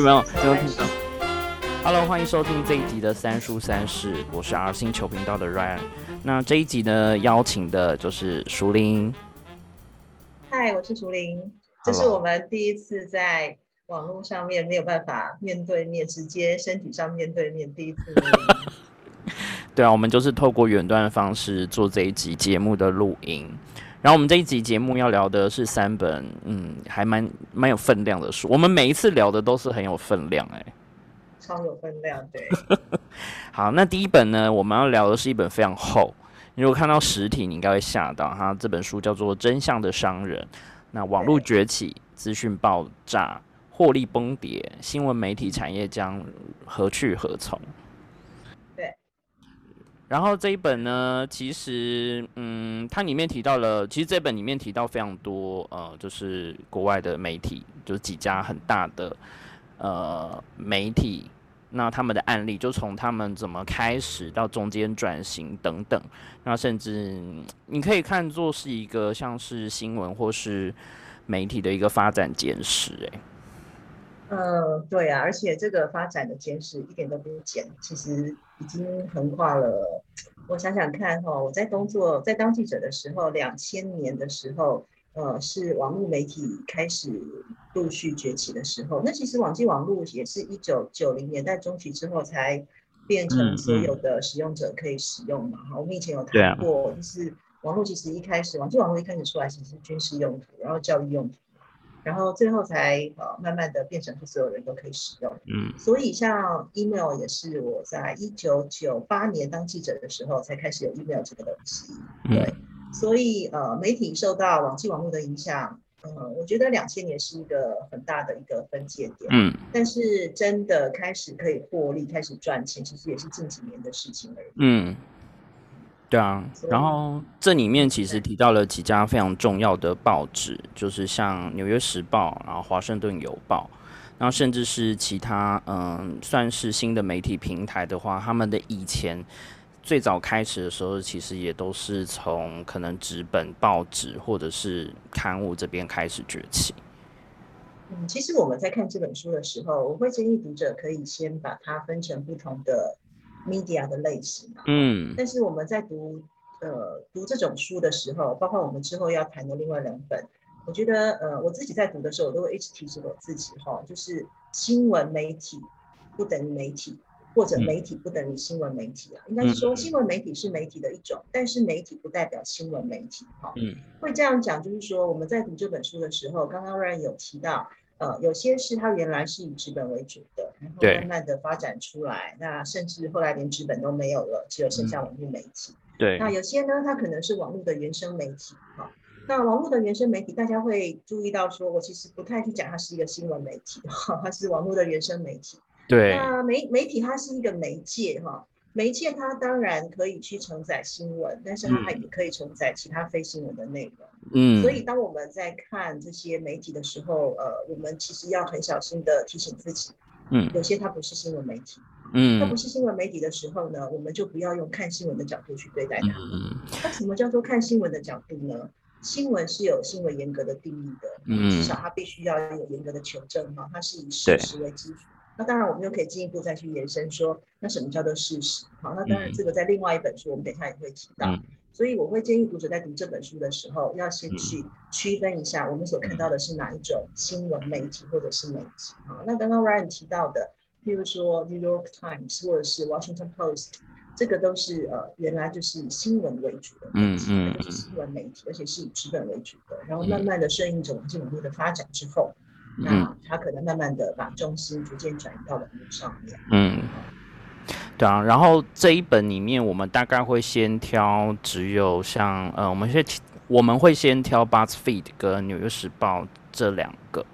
有没有？有没有听到？Hello，欢迎收听这一集的三叔三世，我是 R 星球频道的 Ryan。那这一集呢，邀请的就是熟林。嗨，我是熟林。这是我们第一次在网络上面没有办法面对面，直接身体上面对面，第一次。对啊，我们就是透过远端的方式做这一集节目的录音。然后我们这一集节目要聊的是三本，嗯，还蛮蛮有分量的书。我们每一次聊的都是很有分量，哎，超有分量，对。好，那第一本呢，我们要聊的是一本非常厚。你如果看到实体，你应该会吓到。哈，这本书叫做《真相的商人》。那网络崛起、资讯爆炸、获利崩跌，新闻媒体产业将何去何从？然后这一本呢，其实，嗯，它里面提到了，其实这本里面提到非常多，呃，就是国外的媒体，就是几家很大的呃媒体，那他们的案例，就从他们怎么开始到中间转型等等，那甚至你可以看作是一个像是新闻或是媒体的一个发展简史，哎。嗯，对啊，而且这个发展的简史一点都不简，其实已经横跨了。我想想看哈，我在工作在当记者的时候，两千年的时候，呃，是网络媒体开始陆续崛起的时候。那其实网际网络也是一九九零年代中期之后才变成所有的使用者可以使用嘛。哈，我们以前有谈过，就是网络其实一开始网际网络一开始出来其实是军事用途，然后教育用途。然后最后才呃慢慢的变成是所有人都可以使用，嗯，所以像 email 也是我在一九九八年当记者的时候才开始有 email 这个东西，对，所以呃媒体受到网际网络的影响，呃，我觉得两千年是一个很大的一个分界点，嗯，但是真的开始可以获利、开始赚钱，其实也是近几年的事情而已，嗯。对啊，然后这里面其实提到了几家非常重要的报纸，就是像《纽约时报》、然后《华盛顿邮报》，然后甚至是其他嗯，算是新的媒体平台的话，他们的以前最早开始的时候，其实也都是从可能纸本报纸或者是刊物这边开始崛起。嗯，其实我们在看这本书的时候，我会建议读者可以先把它分成不同的。Media 的类型啊，嗯，但是我们在读呃读这种书的时候，包括我们之后要谈的另外两本，我觉得呃我自己在读的时候，我都会一直提醒我自己哈，就是新闻媒体不等于媒体，或者媒体不等于新闻媒体啊，应该是说新闻媒体是媒体的一种，但是媒体不代表新闻媒体哈，嗯，会这样讲，就是说我们在读这本书的时候，刚刚 Ryan 有提到。呃，有些是它原来是以纸本为主的，然后慢慢的发展出来，那甚至后来连纸本都没有了，只有剩下网络媒体。对，那有些呢，它可能是网络的原生媒体。哈，那网络的原生媒体，大家会注意到，说我其实不太去讲它是一个新闻媒体，哈，它是网络的原生媒体。对，那媒媒体它是一个媒介，哈。媒介它当然可以去承载新闻，但是它也可以承载其他非新闻的内容。嗯，所以当我们在看这些媒体的时候，呃，我们其实要很小心的提醒自己，嗯，有些它不是新闻媒体，嗯，它不是新闻媒体的时候呢，我们就不要用看新闻的角度去对待它。嗯，那什么叫做看新闻的角度呢？新闻是有新闻严格的定义的，嗯，至少它必须要有严格的求证哈，它是以事实为基础。那当然，我们又可以进一步再去延伸说，那什么叫做事实？好，那当然这个在另外一本书，我们等一下也会提到。所以我会建议读者在读这本书的时候，要先去区分一下我们所看到的是哪一种新闻媒体或者是媒体。好，那刚刚 Ryan 提到的，譬如说 New York Times 或者是 Washington Post，这个都是呃原来就是以新闻为主的媒体，就是新闻媒体，而且是以纸本为主的。然后慢慢的顺应着网际网络的发展之后。那他可能慢慢的把重心逐渐转移到网络上面。嗯，对啊。然后这一本里面，我们大概会先挑只有像呃，我们先我们会先挑《BuzzFeed》跟《纽约时报》这两个，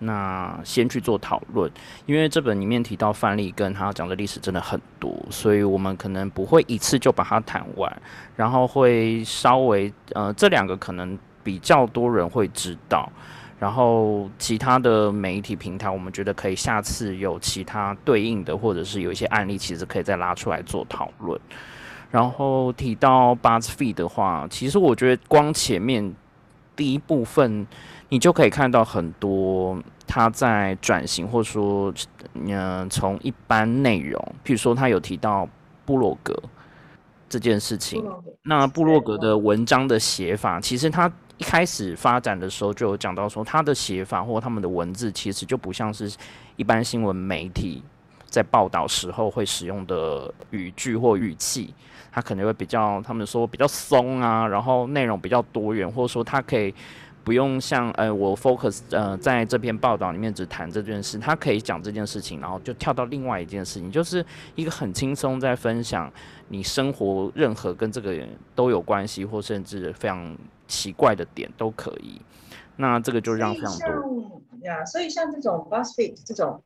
那先去做讨论。因为这本里面提到范例跟他讲的历史真的很多，所以我们可能不会一次就把它谈完，然后会稍微呃，这两个可能比较多人会知道。然后其他的媒体平台，我们觉得可以下次有其他对应的，或者是有一些案例，其实可以再拉出来做讨论。然后提到 BuzzFeed 的话，其实我觉得光前面第一部分你就可以看到很多他在转型，或者说，嗯，从一般内容，譬如说他有提到部落格这件事情，那部落格的文章的写法，其实他一开始发展的时候就有讲到说，他的写法或他们的文字其实就不像是一般新闻媒体在报道时候会使用的语句或语气，他可能会比较他们说比较松啊，然后内容比较多元，或者说他可以。不用像呃，我 focus 呃，在这篇报道里面只谈这件事，他可以讲这件事情，然后就跳到另外一件事情，就是一个很轻松在分享你生活任何跟这个都有关系，或甚至非常奇怪的点都可以。那这个就让非常多呀，所以像这种 BuzzFeed 这种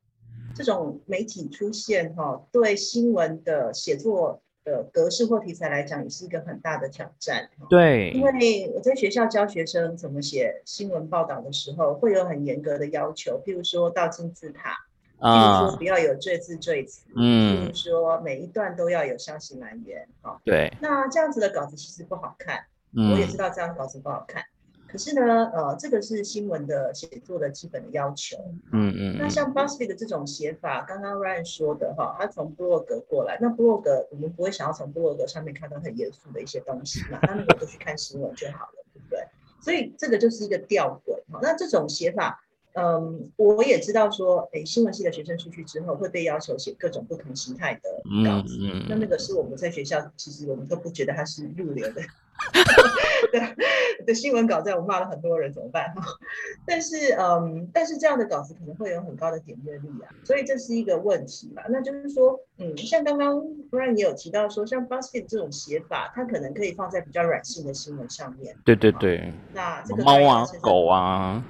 这种媒体出现哈，对新闻的写作。的格式或题材来讲，也是一个很大的挑战。对，因为我在学校教学生怎么写新闻报道的时候，会有很严格的要求，譬如说到金字塔，譬如说不要有赘字赘词，嗯，譬如说每一段都要有消息来源。哦，对。那这样子的稿子其实不好看，我也知道这样稿子不好看。可是呢，呃，这个是新闻的写作的基本的要求。嗯嗯。那像 BuzzFeed 的这种写法，刚刚 Ryan 说的哈，他从 blog 过来，那 blog 我们不会想要从 blog 上面看到很严肃的一些东西嘛？那那个就去看新闻就好了，对不对？所以这个就是一个吊诡哈。那这种写法，嗯，我也知道说，哎，新闻系的学生出去之后会被要求写各种不同形态的稿子。嗯嗯。那那个是我们在学校，其实我们都不觉得它是入流的。的的 新闻稿在我骂了很多人怎么办哈？但是嗯，但是这样的稿子可能会有很高的点阅率啊，所以这是一个问题吧。那就是说，嗯，像刚刚 Brian 也有提到说，像 Basket 这种写法，它可能可以放在比较软性的新闻上面。对对对。那这个猫啊，狗啊。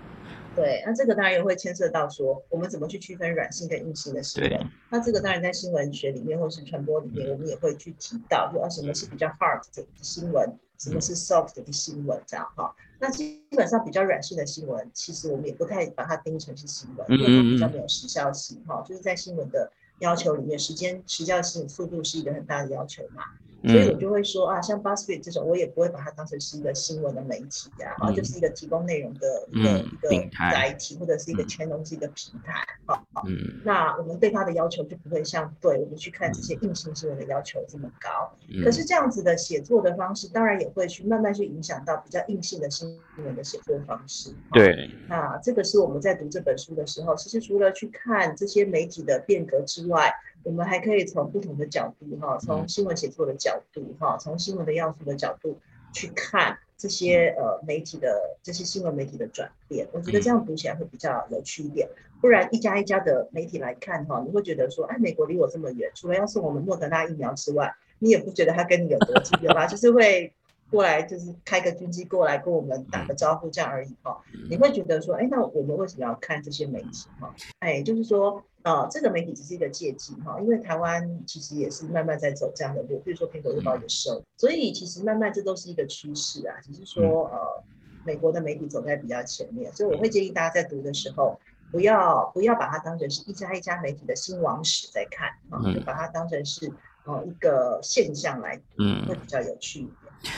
对，那这个当然也会牵涉到说，我们怎么去区分软性跟硬性的新闻。那这个当然在新闻学里面或是传播里面，我们也会去提到，说什么是比较 hard 的新闻。什么是 soft 的新闻？这样哈，那基本上比较软性的新闻，其实我们也不太把它定成是新闻，因为它比较没有时效性哈。就是在新闻的要求里面，时间时效性、速度是一个很大的要求嘛。所以我就会说啊，像 BuzzFeed 这种，我也不会把它当成是一个新闻的媒体呀，啊，就是一个提供内容的一个一个载体，或者是一个 channel 是一个平台，好，嗯，那我们对它的要求就不会像对我们去看这些硬性新闻的要求这么高。可是这样子的写作的方式，当然也会去慢慢去影响到比较硬性的新闻的写作方式。对，那这个是我们在读这本书的时候，其实除了去看这些媒体的变革之外，我们还可以从不同的角度，哈，从新闻写作的角度，哈，从新闻的要素的角度去看这些呃媒体的这些新闻媒体的转变。我觉得这样读起来会比较有趣一点。不然一家一家的媒体来看，哈，你会觉得说，哎，美国离我这么远，除了要送我们莫德纳疫苗之外，你也不觉得他跟你有多近，对吧？就是会。过来就是开个军机过来跟我们打个招呼这样而已哈，你会觉得说，哎，那我们为什么要看这些媒体哈？哎，就是说，呃，这个媒体只是一个借机哈，因为台湾其实也是慢慢在走这样的路，比如说苹果日报也收，所以其实慢慢这都是一个趋势啊，只是说呃，美国的媒体走在比较前面，所以我会建议大家在读的时候，不要不要把它当成是一家一家媒体的新王史在看啊，就把它当成是呃一个现象来，嗯，会比较有趣一点。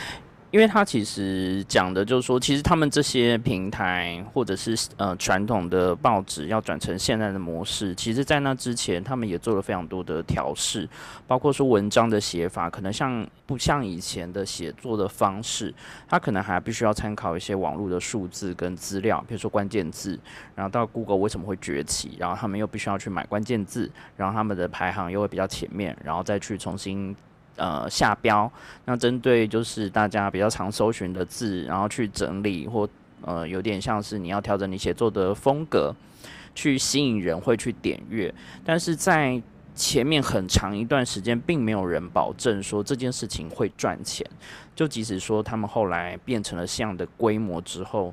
因为他其实讲的就是说，其实他们这些平台或者是呃传统的报纸要转成现在的模式，其实在那之前他们也做了非常多的调试，包括说文章的写法，可能像不像以前的写作的方式，他可能还必须要参考一些网络的数字跟资料，比如说关键字，然后到 Google 为什么会崛起，然后他们又必须要去买关键字，然后他们的排行又会比较前面，然后再去重新。呃，下标，那针对就是大家比较常搜寻的字，然后去整理或呃，有点像是你要调整你写作的风格，去吸引人会去点阅。但是在前面很长一段时间，并没有人保证说这件事情会赚钱。就即使说他们后来变成了这样的规模之后，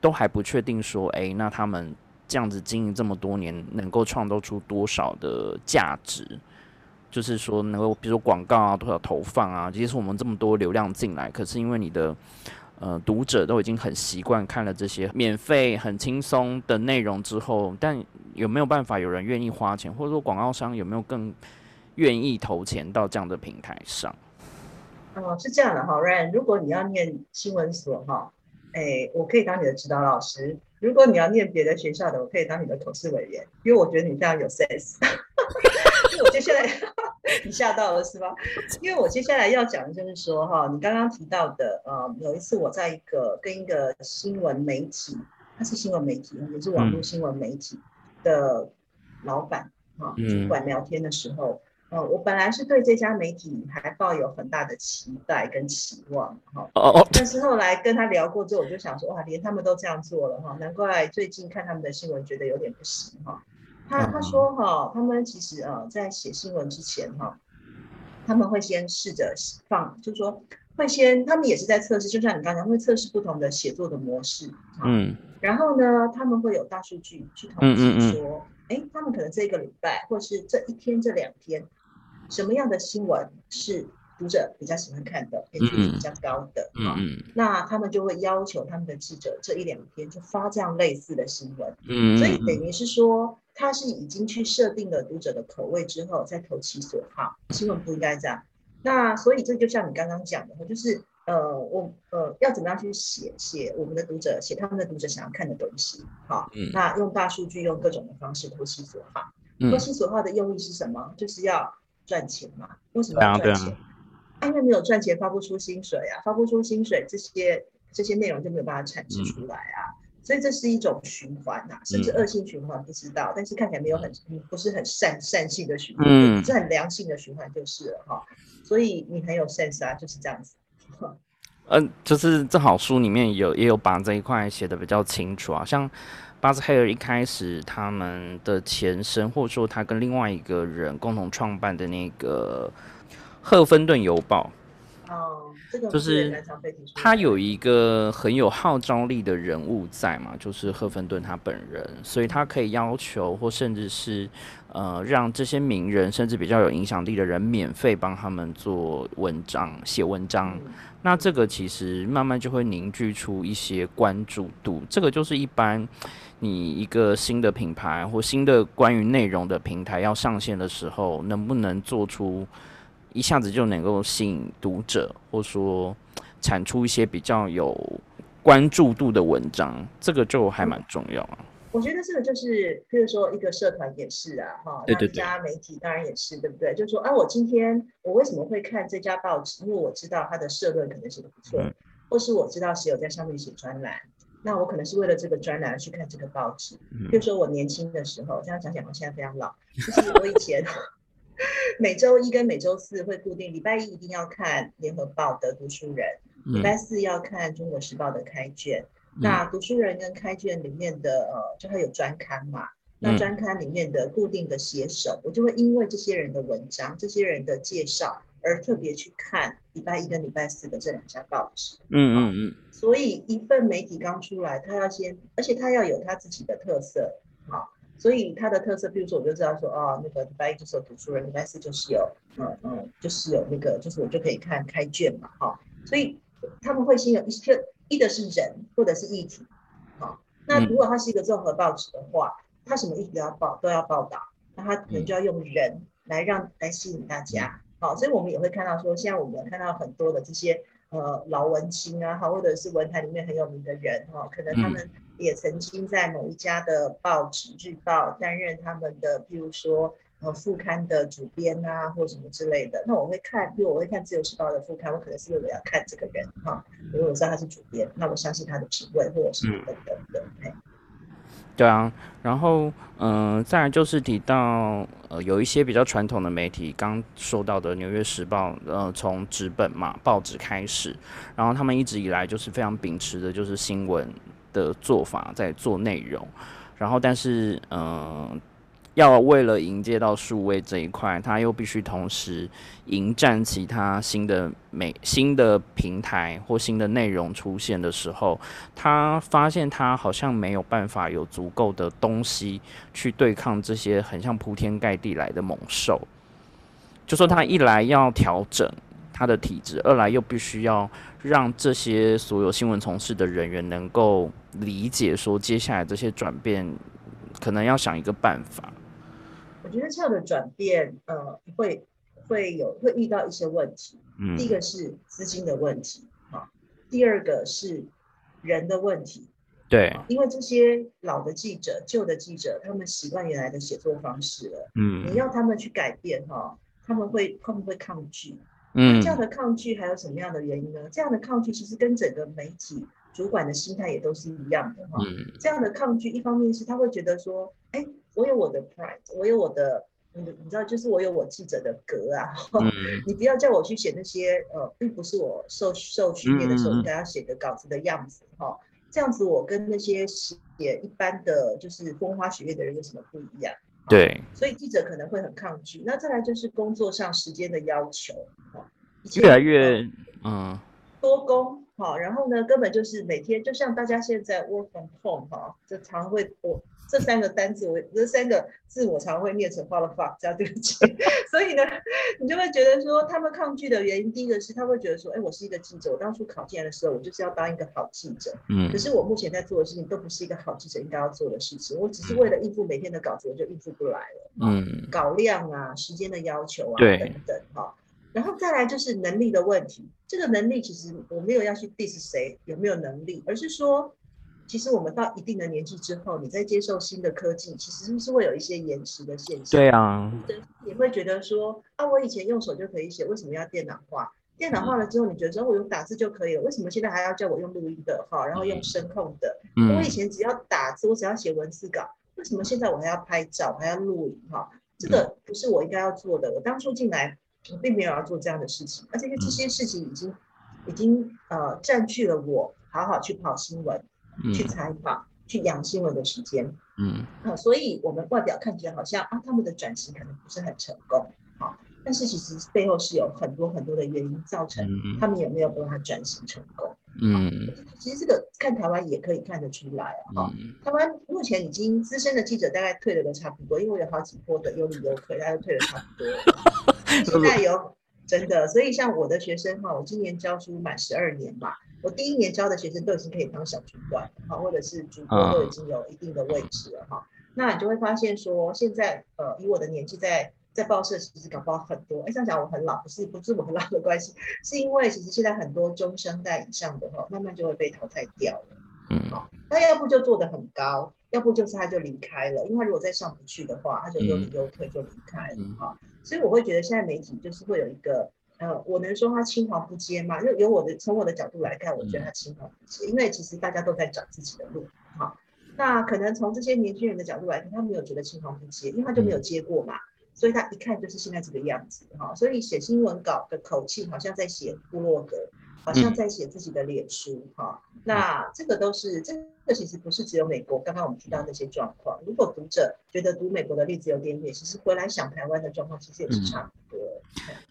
都还不确定说，诶，那他们这样子经营这么多年，能够创造出多少的价值？就是说，能够比如说广告啊，多少投放啊，即使我们这么多流量进来，可是因为你的呃读者都已经很习惯看了这些免费、很轻松的内容之后，但有没有办法有人愿意花钱，或者说广告商有没有更愿意投钱到这样的平台上？哦，是这样的哈，Ryan，如果你要念新闻所哈，哎，我可以当你的指导老师。如果你要念别的学校的，我可以当你的口试委员，因为我觉得你非常有 sense。因为我接下来你吓到了是吧？因为我接下来要讲的就是说哈，你刚刚提到的呃，有一次我在一个跟一个新闻媒体，他是新闻媒体，也是网络新闻媒体的老板哈，主管聊天的时候。呃，我本来是对这家媒体还抱有很大的期待跟期望，哈，哦但是后来跟他聊过之后，我就想说，哇，连他们都这样做了，哈，难怪最近看他们的新闻觉得有点不行，哈。他他说，哈，他们其实呃，在写新闻之前，哈，他们会先试着放，就是说会先，他们也是在测试，就像你刚才会测试不同的写作的模式，嗯，然后呢，他们会有大数据去统计说，哎，他们可能这个礼拜或是这一天这两天。什么样的新闻是读者比较喜欢看的，点击率比较高的嗯？那他们就会要求他们的记者这一两天就发这样类似的新闻。嗯，所以等于是说，他是已经去设定了读者的口味之后，再投其所好。新闻不应该这样。那所以这就像你刚刚讲的，就是呃，我呃要怎么样去写写我们的读者，写他们的读者想要看的东西。好，那用大数据，用各种的方式投其所好。投其所好的用意是什么？就是要。赚钱嘛？为什么要赚钱？因为没有赚钱，发不出薪水啊，发不出薪水，这些这些内容就没有办法产生出来啊。所以这是一种循环呐，甚至恶性循环，不知道。但是看起来没有很不是很善善性的循环，是很良性的循环就是了哈。所以你很有 sense 啊，就是这样子。嗯，就是正好书里面有也有把这一块写的比较清楚啊，像。巴斯黑尔一开始他们的前身，或者说他跟另外一个人共同创办的那个《赫芬顿邮报》，哦，这个就是他有一个很有号召力的人物在嘛，就是赫芬顿他本人，所以他可以要求或甚至是呃让这些名人甚至比较有影响力的人免费帮他们做文章、写文章。那这个其实慢慢就会凝聚出一些关注度，这个就是一般你一个新的品牌或新的关于内容的平台要上线的时候，能不能做出一下子就能够吸引读者，或说产出一些比较有关注度的文章，这个就还蛮重要啊。我觉得这个就是，譬如说一个社团也是啊，哈，那一家媒体当然也是，对不对？就是说，啊，我今天我为什么会看这家报纸？因为我知道它的社论可能写的不错，或是我知道谁有在上面写专栏，那我可能是为了这个专栏去看这个报纸。譬如说我年轻的时候，这样讲讲，我现在非常老，就是我以前 每周一跟每周四会固定，礼拜一一定要看联合报的读书人，礼拜四要看中国时报的开卷。那读书人跟开卷里面的呃，就会有专刊嘛。那专刊里面的固定的写手，我就会因为这些人的文章、这些人的介绍而特别去看礼拜一跟礼拜四的这两家报纸。嗯嗯嗯。所以一份媒体刚出来，他要先，而且他要有他自己的特色。好，所以它的特色，比如说我就知道说，哦，那个礼拜一就是有读书人，礼拜四就是有，嗯嗯，就是有那个，就是我就可以看开卷嘛。哈，所以他们会先有一些。一的是人，或者是议题，好，那如果它是一个综合报纸的话，它什么议题都要报，都要报道，那它可能就要用人来让来吸引大家，好，所以我们也会看到说，现在我们看到很多的这些呃老文青啊，好，或者是文坛里面很有名的人，哈，可能他们也曾经在某一家的报纸日报担任他们的，譬如说。呃，副刊的主编啊，或什么之类的，那我会看，因为我会看《自由时报》的副刊，我可能是为了要看这个人哈，因为我知道他是主编，那我相信他的品味或者是等等的。对啊，然后嗯，再来就是提到呃，有一些比较传统的媒体，刚说到的《纽约时报》，呃，从纸本嘛报纸开始，然后他们一直以来就是非常秉持的就是新闻的做法在做内容，然后但是嗯。要为了迎接到数位这一块，他又必须同时迎战其他新的美新的平台或新的内容出现的时候，他发现他好像没有办法有足够的东西去对抗这些很像铺天盖地来的猛兽。就说他一来要调整他的体质，二来又必须要让这些所有新闻从事的人员能够理解说接下来这些转变，可能要想一个办法。我觉得这样的转变，呃，会会有会遇到一些问题。嗯，第一个是资金的问题，哈，第二个是人的问题，对，因为这些老的记者、旧的记者，他们习惯原来的写作方式了。嗯，你要他们去改变哈，他们会他们会抗拒。嗯，这样的抗拒还有什么样的原因呢？这样的抗拒其实跟整个媒体主管的心态也都是一样的哈。嗯，这样的抗拒一方面是他会觉得说，哎，我有我的 pride，我有我的。你你知道，就是我有我记者的格啊，你不要叫我去写那些呃，并不是我受受训练的时候应该要写的稿子的样子哈。这样子我跟那些写一般的就是风花雪月的人有什么不一样？对，所以记者可能会很抗拒。那再来就是工作上时间的要求，哈，越来越嗯多工，好，然后呢，根本就是每天就像大家现在 work from home 哈，这常会我。这三个单字，我这三个字我常会念成 “what the fuck” 加对不起，所以呢，你就会觉得说他们抗拒的原因，第一个是他会觉得说，哎，我是一个记者，我当初考进来的时候，我就是要当一个好记者，嗯，可是我目前在做的事情都不是一个好记者应该要做的事情，我只是为了应付每天的稿子，我就应付不来了，嗯，稿量啊，时间的要求啊，等等，哈，然后再来就是能力的问题，这个能力其实我没有要去 diss 谁有没有能力，而是说。其实我们到一定的年纪之后，你在接受新的科技，其实是会有一些延迟的现象。对啊，你会觉得说啊，我以前用手就可以写，为什么要电脑化？电脑化了之后，你觉得说我用打字就可以了，为什么现在还要叫我用录音的哈，然后用声控的？我以前只要打字，我只要写文字稿，为什么现在我还要拍照，还要录影哈？这个不是我应该要做的。我当初进来，我并没有要做这样的事情，而且这些事情已经已经呃占据了我好好去跑新闻。去采访、去养新闻的时间，嗯，啊，所以我们外表看起来好像啊，他们的转型可能不是很成功，好，但是其实背后是有很多很多的原因造成他们也没有办法转型成功，嗯，其实这个看台湾也可以看得出来啊，台湾目前已经资深的记者大概退了个差不多，因为有好几波的有理由退，大家都退了差不多，现在有真的，所以像我的学生哈，我今年教书满十二年嘛。我第一年教的学生都已经可以当小主管，哈，或者是主播都已经有一定的位置了，哈。那你就会发现说，现在呃，以我的年纪在在报社其实搞不好很多。哎，这样讲我很老，不是不是我很老的关系，是因为其实现在很多中生代以上的哈，慢慢就会被淘汰掉了。嗯，好，那要不就做的很高，要不就是他就离开了，因为他如果再上不去的话，他就又又退就离开了，哈。所以我会觉得现在媒体就是会有一个。呃，我能说他青黄不接吗？就由我的从我的角度来看，我觉得他青黄不接，因为其实大家都在找自己的路，好，那可能从这些年轻人的角度来看，他没有觉得青黄不接，因为他就没有接过嘛，所以他一看就是现在这个样子，哈，所以写新闻稿的口气好像在写部落格，好像在写自己的脸书，哈，那这个都是这个其实不是只有美国，刚刚我们提到那些状况，如果读者觉得读美国的例子有点远，其实回来想台湾的状况，其实也是差不多。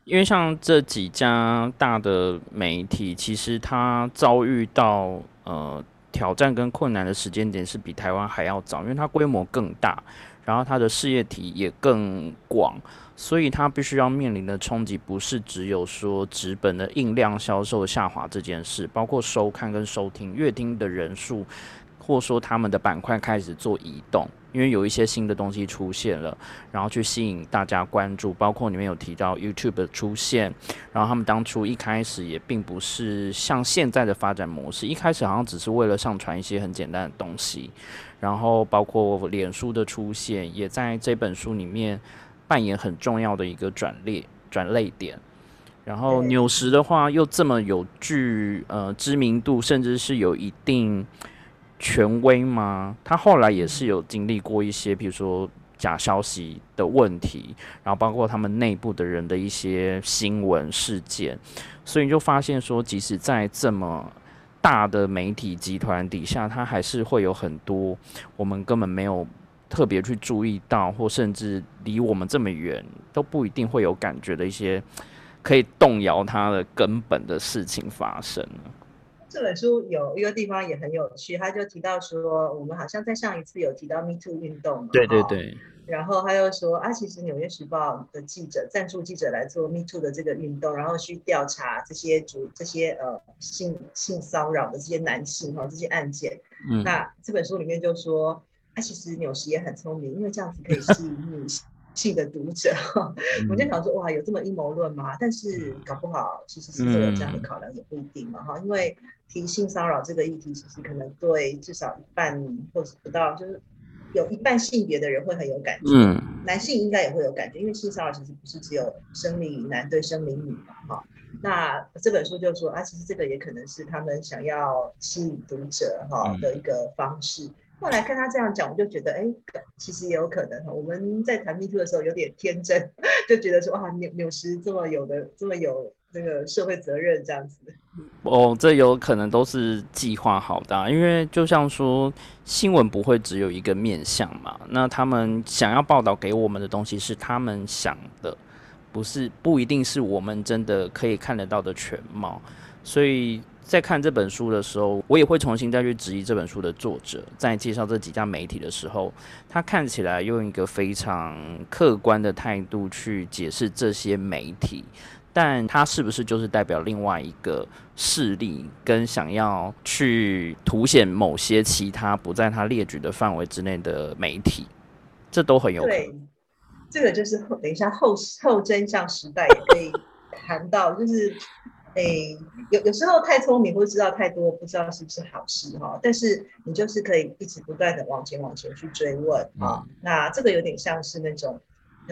因为像这几家大的媒体，其实它遭遇到呃挑战跟困难的时间点是比台湾还要早，因为它规模更大，然后它的事业体也更广，所以它必须要面临的冲击不是只有说纸本的印量销售下滑这件事，包括收看跟收听阅听的人数，或说他们的板块开始做移动。因为有一些新的东西出现了，然后去吸引大家关注，包括里面有提到 YouTube 的出现，然后他们当初一开始也并不是像现在的发展模式，一开始好像只是为了上传一些很简单的东西，然后包括脸书的出现，也在这本书里面扮演很重要的一个转列转类点，然后纽时的话又这么有具呃知名度，甚至是有一定。权威吗？他后来也是有经历过一些，比如说假消息的问题，然后包括他们内部的人的一些新闻事件，所以你就发现说，即使在这么大的媒体集团底下，它还是会有很多我们根本没有特别去注意到，或甚至离我们这么远都不一定会有感觉的一些可以动摇它的根本的事情发生。这本书有一个地方也很有趣，他就提到说，我们好像在上一次有提到 Me Too 运动嘛，对对对。然后他又说啊，其实《纽约时报》的记者赞助记者来做 Me Too 的这个运动，然后去调查这些主这些呃性性骚扰的这些男性哈这些案件。嗯。那这本书里面就说，啊，其实纽时也很聪明，因为这样子可以吸引女性。性的读者，我就想说，哇，有这么阴谋论吗？但是搞不好其实是会有这样的考量，也不一定嘛，哈，因为提性骚扰这个议题，其实可能对至少一半或者不到，就是有一半性别的人会很有感觉，嗯，男性应该也会有感觉，因为性骚扰其实不是只有生理男对生理女嘛，哈。那这本书就说啊，其实这个也可能是他们想要吸引读者哈的一个方式。后来看他这样讲，我就觉得，哎，其实也有可能。我们在谈 Me Too 的时候有点天真，就觉得说，哇，纽纽时这么有的，这么有那个社会责任这样子。哦，这有可能都是计划好的，因为就像说新闻不会只有一个面向嘛。那他们想要报道给我们的东西是他们想的。不是不一定是我们真的可以看得到的全貌，所以在看这本书的时候，我也会重新再去质疑这本书的作者，在介绍这几家媒体的时候，他看起来用一个非常客观的态度去解释这些媒体，但他是不是就是代表另外一个势力，跟想要去凸显某些其他不在他列举的范围之内的媒体，这都很有可能。这个就是后等一下后后真相时代也可以谈到，就是诶有有时候太聪明或者知道太多，不知道是不是好事哈。但是你就是可以一直不断的往前往前去追问啊。那这个有点像是那种，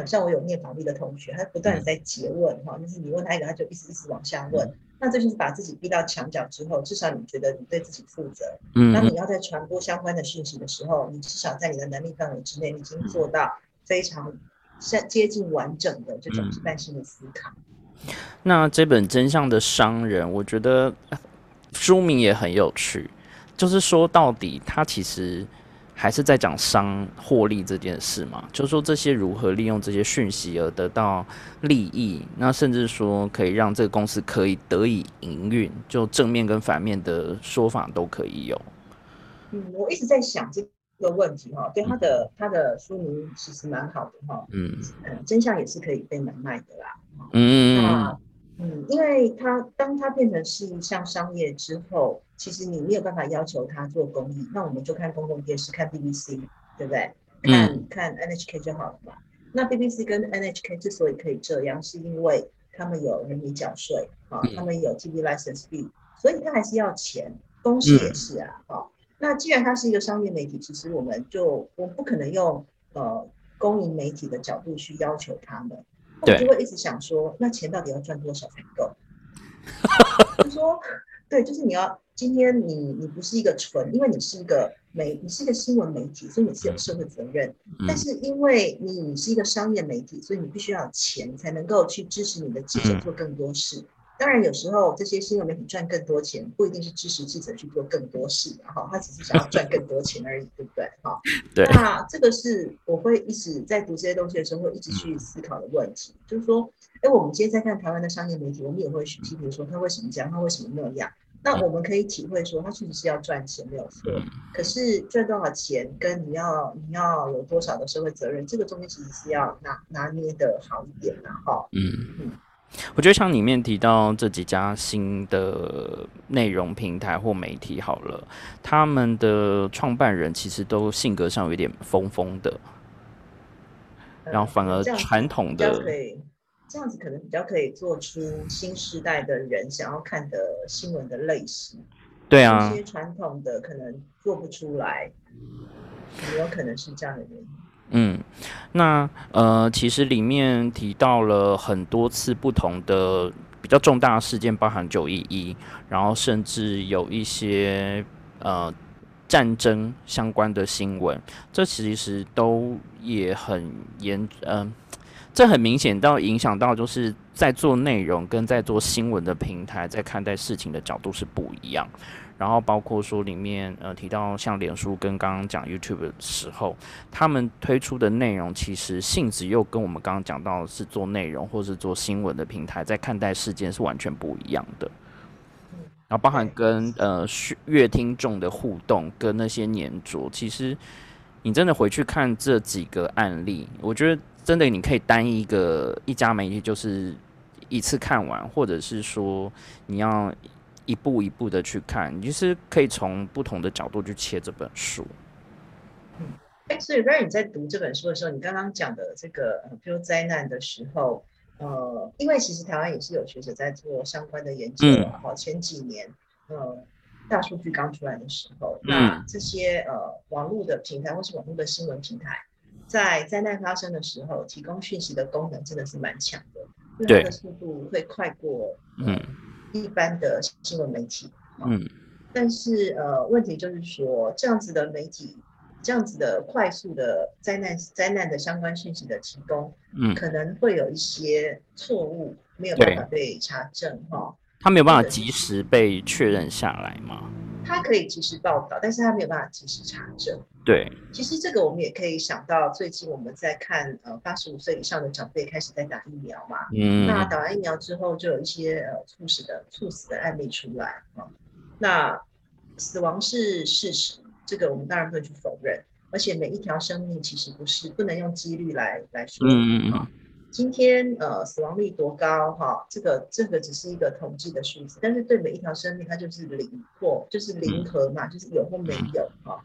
像我有念法律的同学，他不断的在诘问哈，就是你问他一个，他就一直一直往下问。那这就是把自己逼到墙角之后，至少你觉得你对自己负责。嗯。当你要在传播相关的讯息的时候，你至少在你的能力范围之内，你已经做到非常。像接近完整的这种批判性的思考。那这本《真相的商人》，我觉得书名也很有趣，就是说到底，他其实还是在讲商获利这件事嘛，就是说这些如何利用这些讯息而得到利益，那甚至说可以让这个公司可以得以营运，就正面跟反面的说法都可以有。嗯，我一直在想这。个问题哈，对他的他的书名其实蛮好的哈，嗯嗯，真相也是可以被买卖的啦，嗯那嗯，因为他当他变成是一项商业之后，其实你没有办法要求他做公益，那我们就看公共电视，看 BBC，对不对？看看 NHK 就好了嘛。那 BBC 跟 NHK 之所以可以这样，是因为他们有人民缴税啊，他们有 TV license fee，所以他还是要钱，公司也是啊，哈。那既然它是一个商业媒体，其实我们就我不可能用呃公营媒体的角度去要求他们，我就会一直想说，那钱到底要赚多少才够？就说对，就是你要今天你你不是一个纯，因为你是一个媒，你是一个新闻媒体，所以你是有社会责任。但是因为你是一个商业媒体，所以你必须要钱才能够去支持你的记者做更多事。当然，有时候这些新闻媒体赚更多钱，不一定是支持记者去做更多事，哈，他只是想要赚更多钱而已，对不对？哈，对。那这个是我会一直在读这些东西的时候，会一直去思考的问题，就是说，哎，我们今天在看台湾的商业媒体，我们也会去批评说他为什么这样，他为什么那样？那我们可以体会说，他确实是要赚钱，没有错。可是赚多少钱，跟你要你要有多少的社会责任，这个中间其实是要拿拿捏的好一点的，哈。嗯嗯。我觉得像里面提到这几家新的内容平台或媒体，好了，他们的创办人其实都性格上有点疯疯的，然后反而传统的，这样子可能比较可以做出新时代的人想要看的新闻的类型。对啊，一些传统的可能做不出来，也有可能是这样的原因。嗯，那呃，其实里面提到了很多次不同的比较重大的事件，包含九一一，然后甚至有一些呃战争相关的新闻，这其实都也很严，嗯，这很明显到影响到就是在做内容跟在做新闻的平台在看待事情的角度是不一样。然后包括说里面呃提到像脸书跟刚刚讲 YouTube 的时候，他们推出的内容其实性质又跟我们刚刚讲到是做内容或是做新闻的平台在看待事件是完全不一样的。然后包含跟呃乐听众的互动跟那些粘着，其实你真的回去看这几个案例，我觉得真的你可以单一个一家媒体就是一次看完，或者是说你要。一步一步的去看，你就是可以从不同的角度去切这本书。嗯，哎，所以 Ryan 你在读这本书的时候，你刚刚讲的这个比如灾难的时候，呃，因为其实台湾也是有学者在做相关的研究啊。好，前几年，呃，大数据刚出来的时候，那这些呃网络的平台或是网络的新闻平台，在灾难发生的时候，提供讯息的功能真的是蛮强的，它的速度会快过嗯一般的新闻媒体。嗯，但是呃，问题就是说，这样子的媒体。这样子的快速的灾难灾难的相关讯息的提供，嗯，可能会有一些错误，没有办法被查证哈。他没有办法及时被确认下来吗？他可以及时报道，但是他没有办法及时查证。对，其实这个我们也可以想到，最近我们在看呃八十五岁以上的长辈开始在打疫苗嘛，嗯，那打完疫苗之后就有一些呃猝死的猝死的案例出来啊，那死亡是事实。这个我们当然不能去否认，而且每一条生命其实不是不能用几率来来说。嗯嗯嗯。今天呃死亡率多高哈？这个这个只是一个统计的数字，但是对每一条生命它就是零或就是零和嘛，就是有或没有哈。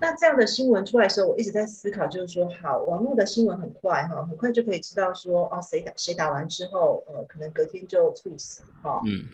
那这样的新闻出来的时候，我一直在思考，就是说好，网络的新闻很快哈，很快就可以知道说哦谁打谁打完之后呃可能隔天就猝死哈。嗯。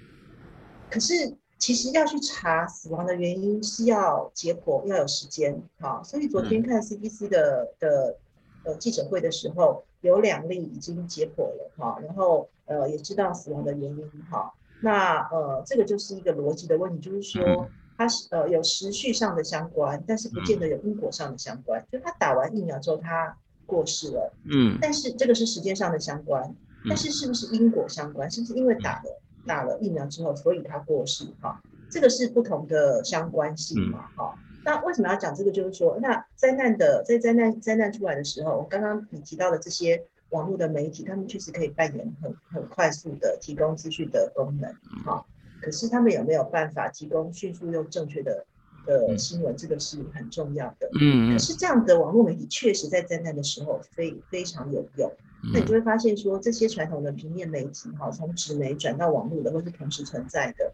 可是。其实要去查死亡的原因是要解剖，要有时间，哈，所以昨天看 CDC 的的呃记者会的时候，有两例已经解剖了，哈，然后呃也知道死亡的原因，哈，那呃这个就是一个逻辑的问题，就是说它是呃有时序上的相关，但是不见得有因果上的相关，就他打完疫苗之后他过世了，嗯，但是这个是时间上的相关，但是是不是因果相关，是不是因为打了？打了疫苗之后，所以他过世哈，这个是不同的相关性嘛哈。那为什么要讲这个？就是说，那灾难的在灾难灾难出来的时候，我刚刚你提到的这些网络的媒体，他们确实可以扮演很很快速的提供资讯的功能哈。可是他们有没有办法提供迅速又正确的的新闻？这个是很重要的。嗯可是这样的网络媒体确实在灾难的时候非非常有用。那你就会发现说，这些传统的平面媒体哈，从纸媒转到网络的，或是同时存在的，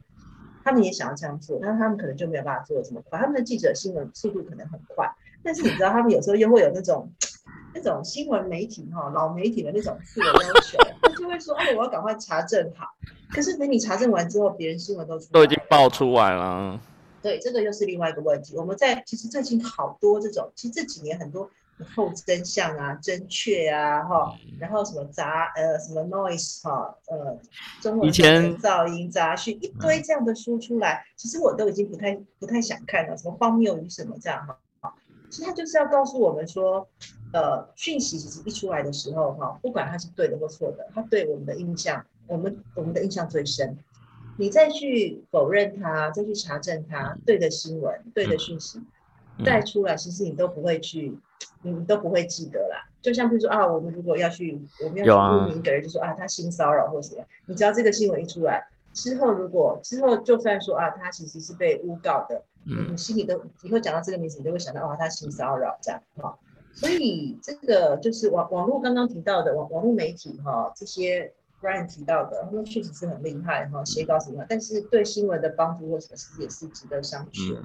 他们也想要这样做，但他们可能就没有办法做的这么快。他们的记者新闻速度可能很快，但是你知道，他们有时候又会有那种 那种新闻媒体哈，老媒体的那种自我要求，他就会说：“哎，我要赶快查证好。”可是等你查证完之后，别人新闻都都已经爆出来了。对，这个又是另外一个问题。我们在其实最近好多这种，其实这几年很多。后真相啊，真确啊，哈，然后什么杂呃什么 noise 哈，呃，中文噪音杂讯一堆这样的书出来，其实我都已经不太不太想看了，什么荒谬与什么这样哈，其实他就是要告诉我们说，呃，讯息其实一出来的时候哈，不管它是对的或错的，它对我们的印象，我们我们的印象最深，你再去否认它，再去查证它，对的新闻，对的讯息再出来，其实你都不会去。你都不会记得啦，就像比如说啊，我们如果要去，我们要去污名一个人，就说啊，他性骚扰或什么，你知道这个新闻一出来之后，如果之后就算说啊，他其实是被诬告的，你心里都以后讲到这个名字，你都会想到啊，他性骚扰这样哈。所以这个就是网网络刚刚提到的网网络媒体哈这些。Brian 提到的，他们确实是很厉害哈，写稿什么，但是对新闻的帮助或什么也是值得商榷。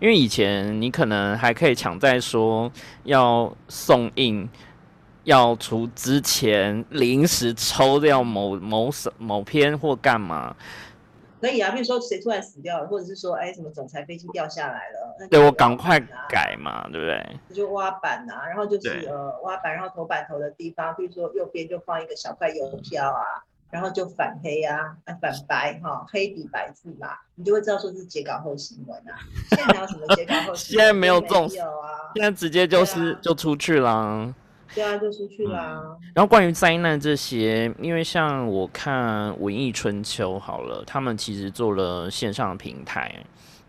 因为以前你可能还可以抢在说要送印，要出之前临时抽掉某某某篇或干嘛。可以啊，比如说谁突然死掉了，或者是说，哎，什么总裁飞机掉下来了，对我赶快改嘛，对不对？就挖板啊，然后就是呃挖板，然后头板头的地方，比如说右边就放一个小块邮票啊，然后就反黑啊，反白哈，黑底白字嘛，你就会知道说是截稿后新闻啊。现在还有什么截稿后？现在没有这种，啊，现在直接就是就出去了。对啊，就出去啦。然后关于灾难这些，因为像我看文艺春秋好了，他们其实做了线上平台，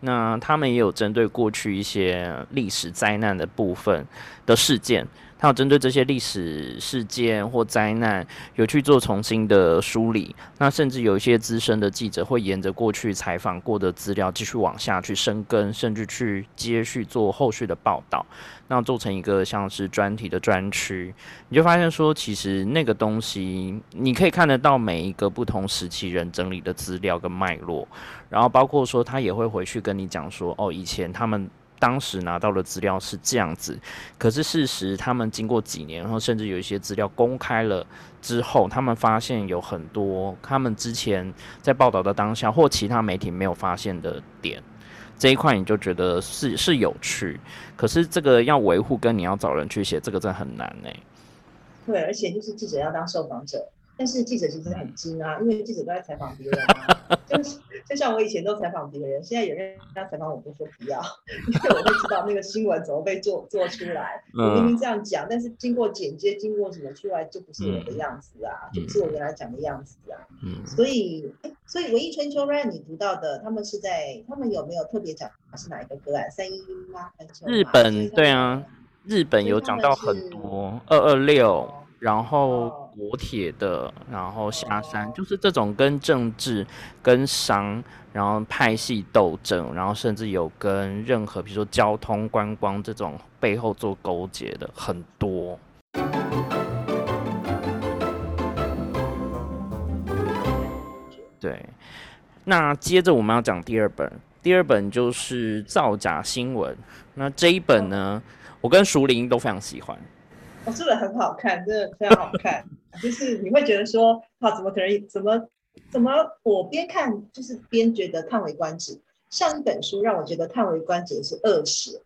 那他们也有针对过去一些历史灾难的部分的事件。他有针对这些历史事件或灾难，有去做重新的梳理。那甚至有一些资深的记者会沿着过去采访过的资料，继续往下去深耕，甚至去接续做后续的报道。那做成一个像是专题的专区，你就发现说，其实那个东西你可以看得到每一个不同时期人整理的资料跟脉络，然后包括说他也会回去跟你讲说，哦，以前他们。当时拿到的资料是这样子，可是事实他们经过几年，然后甚至有一些资料公开了之后，他们发现有很多他们之前在报道的当下或其他媒体没有发现的点，这一块你就觉得是是有趣，可是这个要维护跟你要找人去写，这个真的很难呢。对，而且就是记者要当受访者。但是记者其实很精啊，因为记者都在采访别人啊，就是 就像我以前都采访别人，现在有人要采访我，都说不要，因为我会知道那个新闻怎么被做做出来。我明明这样讲，但是经过剪接，经过什么出来就不是我的样子啊，就不是我原来讲的样子啊。嗯，所以所以《文艺春秋》让你读到的，他们是在他们有没有特别讲是哪一个个案？三一一吗？日本对啊，日本有讲到很多二二六。然后国铁的，然后下山，就是这种跟政治、跟商，然后派系斗争，然后甚至有跟任何，比如说交通、观光这种背后做勾结的很多。对，那接着我们要讲第二本，第二本就是造假新闻。那这一本呢，我跟熟林都非常喜欢。哦，这本很好看，真的非常好看。就是你会觉得说，啊，怎么可能？怎么怎么？我边看就是边觉得叹为观止。上一本书让我觉得叹为观止的是恶血，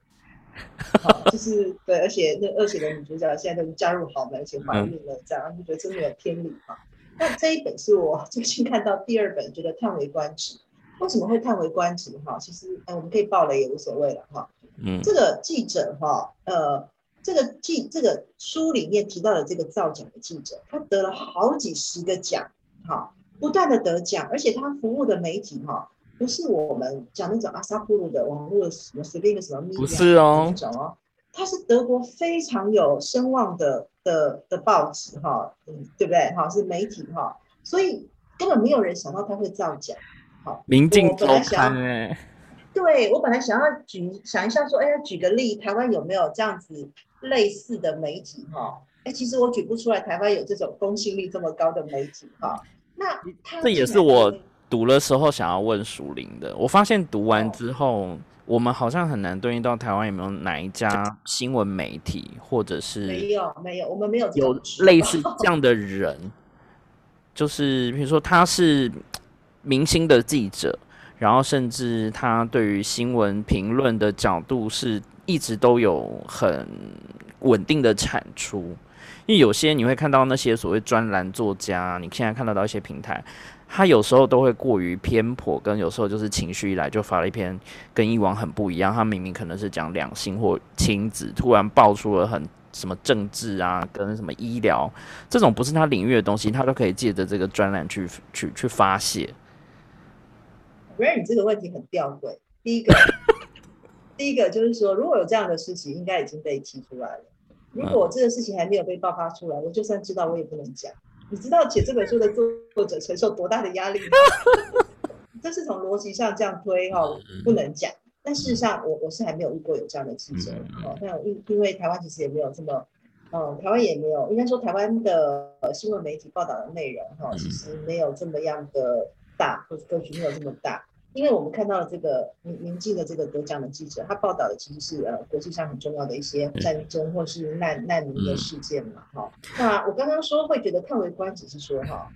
就是对，而且那恶血的女主角现在都加入豪门，而且怀孕了，这样就觉得真的有天理哈。那这一本是我最近看到第二本，觉得叹为观止。为什么会叹为观止？哈，其实哎，我们可以爆雷也无所谓了哈。嗯，这个记者哈，呃。这个记这个书里面提到的这个造假的记者，他得了好几十个奖，哈，不断的得奖，而且他服务的媒体哈，不是我们讲那种阿萨布鲁的网络什么随便一个什么秘密，不是哦，种哦，他是德国非常有声望的的的报纸哈，嗯，对不对？哈，是媒体哈，所以根本没有人想到他会造假，好，明镜周刊哎，对我本来想要举想一下说，哎呀，举个例，台湾有没有这样子？类似的媒体哈，哎，其实我举不出来台湾有这种公信力这么高的媒体哈。那这也是我读的时候想要问属灵的。我发现读完之后，我们好像很难对应到台湾有没有哪一家新闻媒体，或者是没有没有，我们没有有类似这样的人，就是比如说他是明星的记者，然后甚至他对于新闻评论的角度是。一直都有很稳定的产出，因为有些你会看到那些所谓专栏作家，你现在看得到一些平台，他有时候都会过于偏颇，跟有时候就是情绪一来就发了一篇跟以往很不一样。他明明可能是讲两性或亲子，突然爆出了很什么政治啊，跟什么医疗这种不是他领域的东西，他都可以借着这个专栏去去去发泄。我觉得你这个问题很吊诡，第一个。第一个就是说，如果有这样的事情，应该已经被提出来了。如果这个事情还没有被爆发出来，我就算知道，我也不能讲。你知道写这本书的作者承受多大的压力吗？这是从逻辑上这样推哈，不能讲。但事实上，我我是还没有遇过有这样的记者哦。那因因为台湾其实也没有这么，嗯，台湾也没有，应该说台湾的新闻媒体报道的内容哈，其实没有这么样的大，或者格局没有这么大。因为我们看到了这个明明镜的这个得奖的记者，他报道的其实是呃国际上很重要的一些战争或是难难民的事件嘛，哈。那我刚刚说会觉得叹为观止是说哈，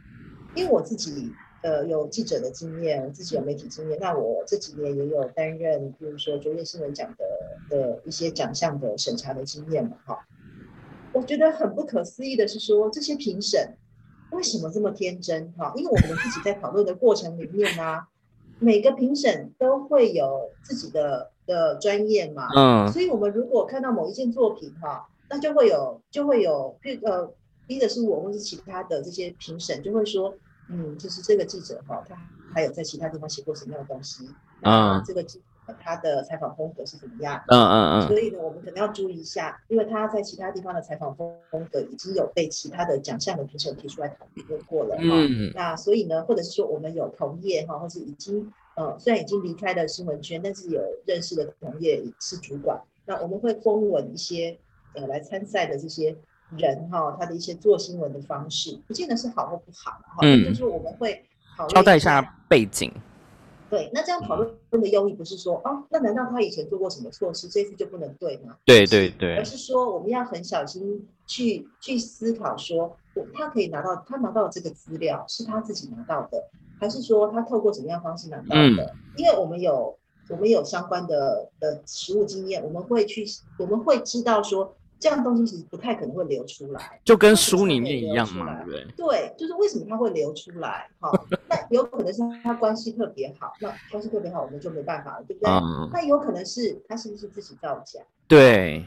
因为我自己呃有记者的经验，自己有媒体经验，那我这几年也有担任，比如说卓越新闻奖的的一些奖项的审查的经验嘛，哈。我觉得很不可思议的是说这些评审为什么这么天真哈？因为我们自己在讨论的过程里面呢。每个评审都会有自己的的专业嘛，嗯，所以我们如果看到某一件作品哈，那就会有就会有，呃，逼的是我或是其他的这些评审就会说，嗯，就是这个记者哈，他还有在其他地方写过什么样的东西，啊，这个记。他的采访风格是怎么样？嗯嗯嗯。所以呢，我们可能要注意一下，因为他在其他地方的采访风风格已经有被其他的奖项的评审提出来讨论过了哈。嗯。那所以呢，或者是说我们有同业哈，或是已经呃虽然已经离开了新闻圈，但是有认识的同业是主管，那我们会公文一些呃来参赛的这些人哈，他的一些做新闻的方式，不见得是好或不好哈。嗯。就是我们会交代一下背景。对，那这样讨论的用意不是说，哦，那难道他以前做过什么错事，这次就不能对吗？对对对，而是说我们要很小心去去思考，说他可以拿到他拿到这个资料是他自己拿到的，还是说他透过什么样方式拿到的？因为我们有我们有相关的的实务经验，我们会去我们会知道说。这样东西其实不太可能会流出来，就跟书里面一样嘛，对对，就是为什么它会流出来？哈，那有可能是他关系特别好，那关系特别好，我们就没办法了，对不对？那有可能是他是不是自己造假？对，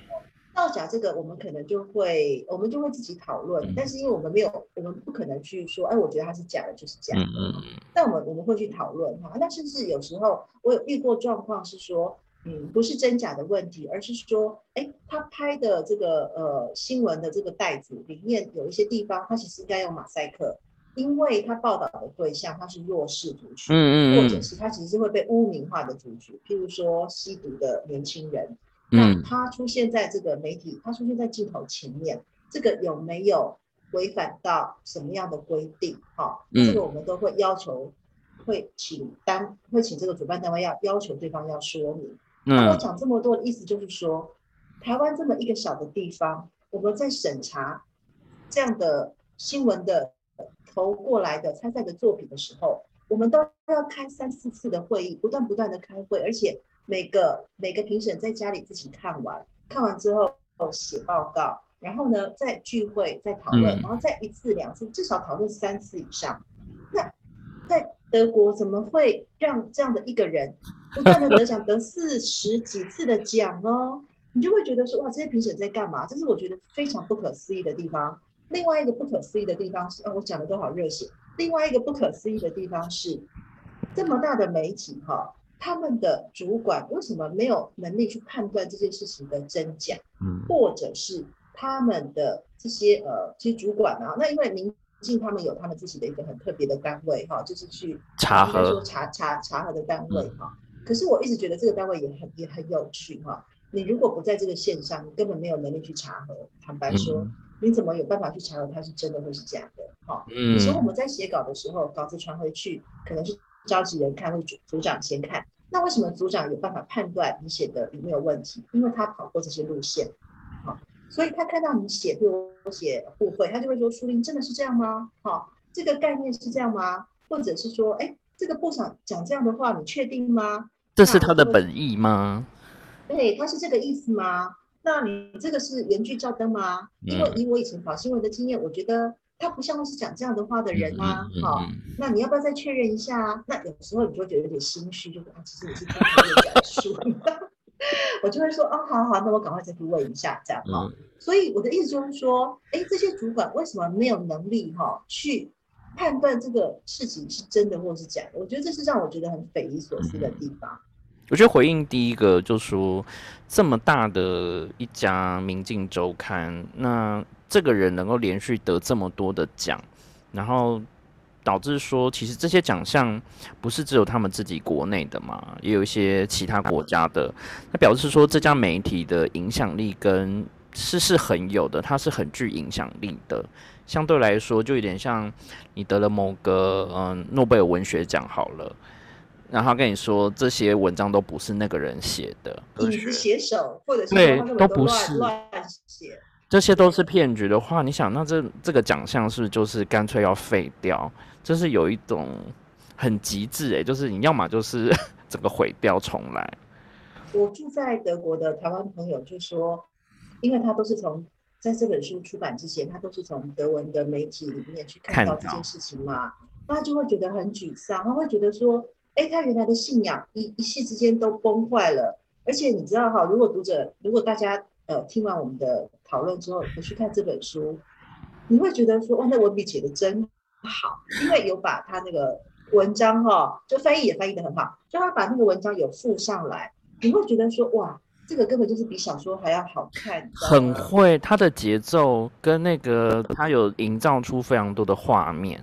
造假这个我们可能就会，我们就会自己讨论，但是因为我们没有，我们不可能去说，哎，我觉得他是假的，就是假的。嗯嗯。但我们我们会去讨论哈，那甚至有时候我有遇过状况是说。嗯，不是真假的问题，而是说，哎，他拍的这个呃新闻的这个袋子里面有一些地方，他其实应该用马赛克，因为他报道的对象他是弱势族群，嗯嗯或者是他其实是会被污名化的族群，譬如说吸毒的年轻人，那他出现在这个媒体，他出现在镜头前面，这个有没有违反到什么样的规定？哈，这个我们都会要求，会请单会请这个主办单位要要求对方要说明。那我讲这么多的意思就是说，台湾这么一个小的地方，我们在审查这样的新闻的投过来的参赛的作品的时候，我们都要开三四次的会议，不断不断的开会，而且每个每个评审在家里自己看完，看完之后写报告，然后呢再聚会再讨论，然后再一次两次，至少讨论三次以上。那在德国怎么会让这样的一个人？不断的得奖，得四十几次的奖哦，你就会觉得说哇，这些评审在干嘛？这是我觉得非常不可思议的地方。另外一个不可思议的地方是，哦，我讲的都好热血。另外一个不可思议的地方是，这么大的媒体哈，他们的主管为什么没有能力去判断这件事情的真假？嗯，或者是他们的这些呃，其实主管啊，那因为民进他们有他们自己的一个很特别的单位哈，就是去查核查查查核的单位哈。可是我一直觉得这个单位也很也很有趣哈。你如果不在这个线上，你根本没有能力去查核。坦白说，你怎么有办法去查核它是真的或是假的？哈，嗯。所以我们在写稿的时候，稿子传回去，可能是召集人看，或组组长先看。那为什么组长有办法判断你写的有没有问题？因为他跑过这些路线，好，所以他看到你写，比如写互惠，他就会说：“书林真的是这样吗？好，这个概念是这样吗？或者是说，哎。”这个部长讲这样的话，你确定吗？这是他的本意吗？对，他是这个意思吗？那你这个是原句照登吗？因为以我以前跑新闻的经验，我觉得他不像是讲这样的话的人啊。好，那你要不要再确认一下啊？那有时候你就觉得有点心虚，就是啊，其实我是听他的讲述，我就会说哦，好好，那我赶快再去问一下，这样哈。所以我的意思就是说，哎，这些主管为什么没有能力哈去？判断这个事情是真的或是假的，我觉得这是让我觉得很匪夷所思的地方。我觉得回应第一个就是说，这么大的一家《明镜周刊》，那这个人能够连续得这么多的奖，然后导致说，其实这些奖项不是只有他们自己国内的嘛，也有一些其他国家的。那表示说，这家媒体的影响力跟是是很有的，它是很具影响力的。相对来说，就有点像你得了某个嗯诺贝尔文学奖好了，然后跟你说这些文章都不是那个人写的，写手或者是对都不是乱写，这些都是骗局的话，你想那这这个奖项是就是干脆要废掉，就是有一种很极致诶，就是你要么就是 整个毁掉重来。我住在德国的台湾朋友就说，因为他都是从。在这本书出版之前，他都是从德文的媒体里面去看到这件事情嘛，那他就会觉得很沮丧，他会觉得说，哎，他原来的信仰一一夕之间都崩坏了。而且你知道哈，如果读者，如果大家呃听完我们的讨论之后回去看这本书，你会觉得说，哇，那文笔写的真好，因为有把他那个文章哈，就翻译也翻译的很好，就他把那个文章有附上来，你会觉得说，哇。这个根本就是比小说还要好看，很会，它的节奏跟那个，它有营造出非常多的画面。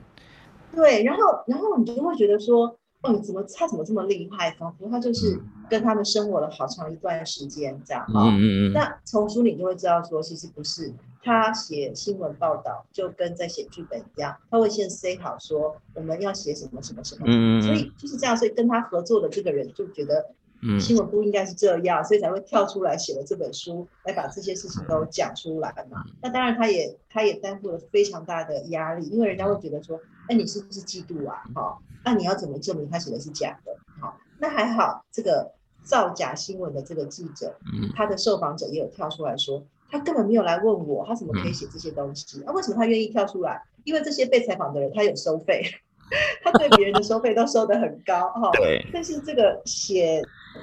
对，然后，然后你就会觉得说，哦，怎么他怎么这么厉害？仿佛他就是跟他们生活了好长一段时间这样哈。嗯嗯嗯。那从书里就会知道说，其实不是，他写新闻报道就跟在写剧本一样，他会先 say 好说我们要写什么什么什么，嗯所以就是这样，所以跟他合作的这个人就觉得，嗯，新闻不应该是这样，所以才会跳出来写了这本书，来把这些事情都讲出来嘛。那当然，他也他也担负了非常大的压力，因为人家会觉得说，哎，你是不是嫉妒啊？哈，那你要怎么证明他写的是假的？好，那还好，这个造假新闻的这个记者，嗯，他的受访者也有跳出来说。他根本没有来问我，他怎么可以写这些东西？那为什么他愿意跳出来？因为这些被采访的人，他有收费，他对别人的收费都收得很高哈。对。但是这个写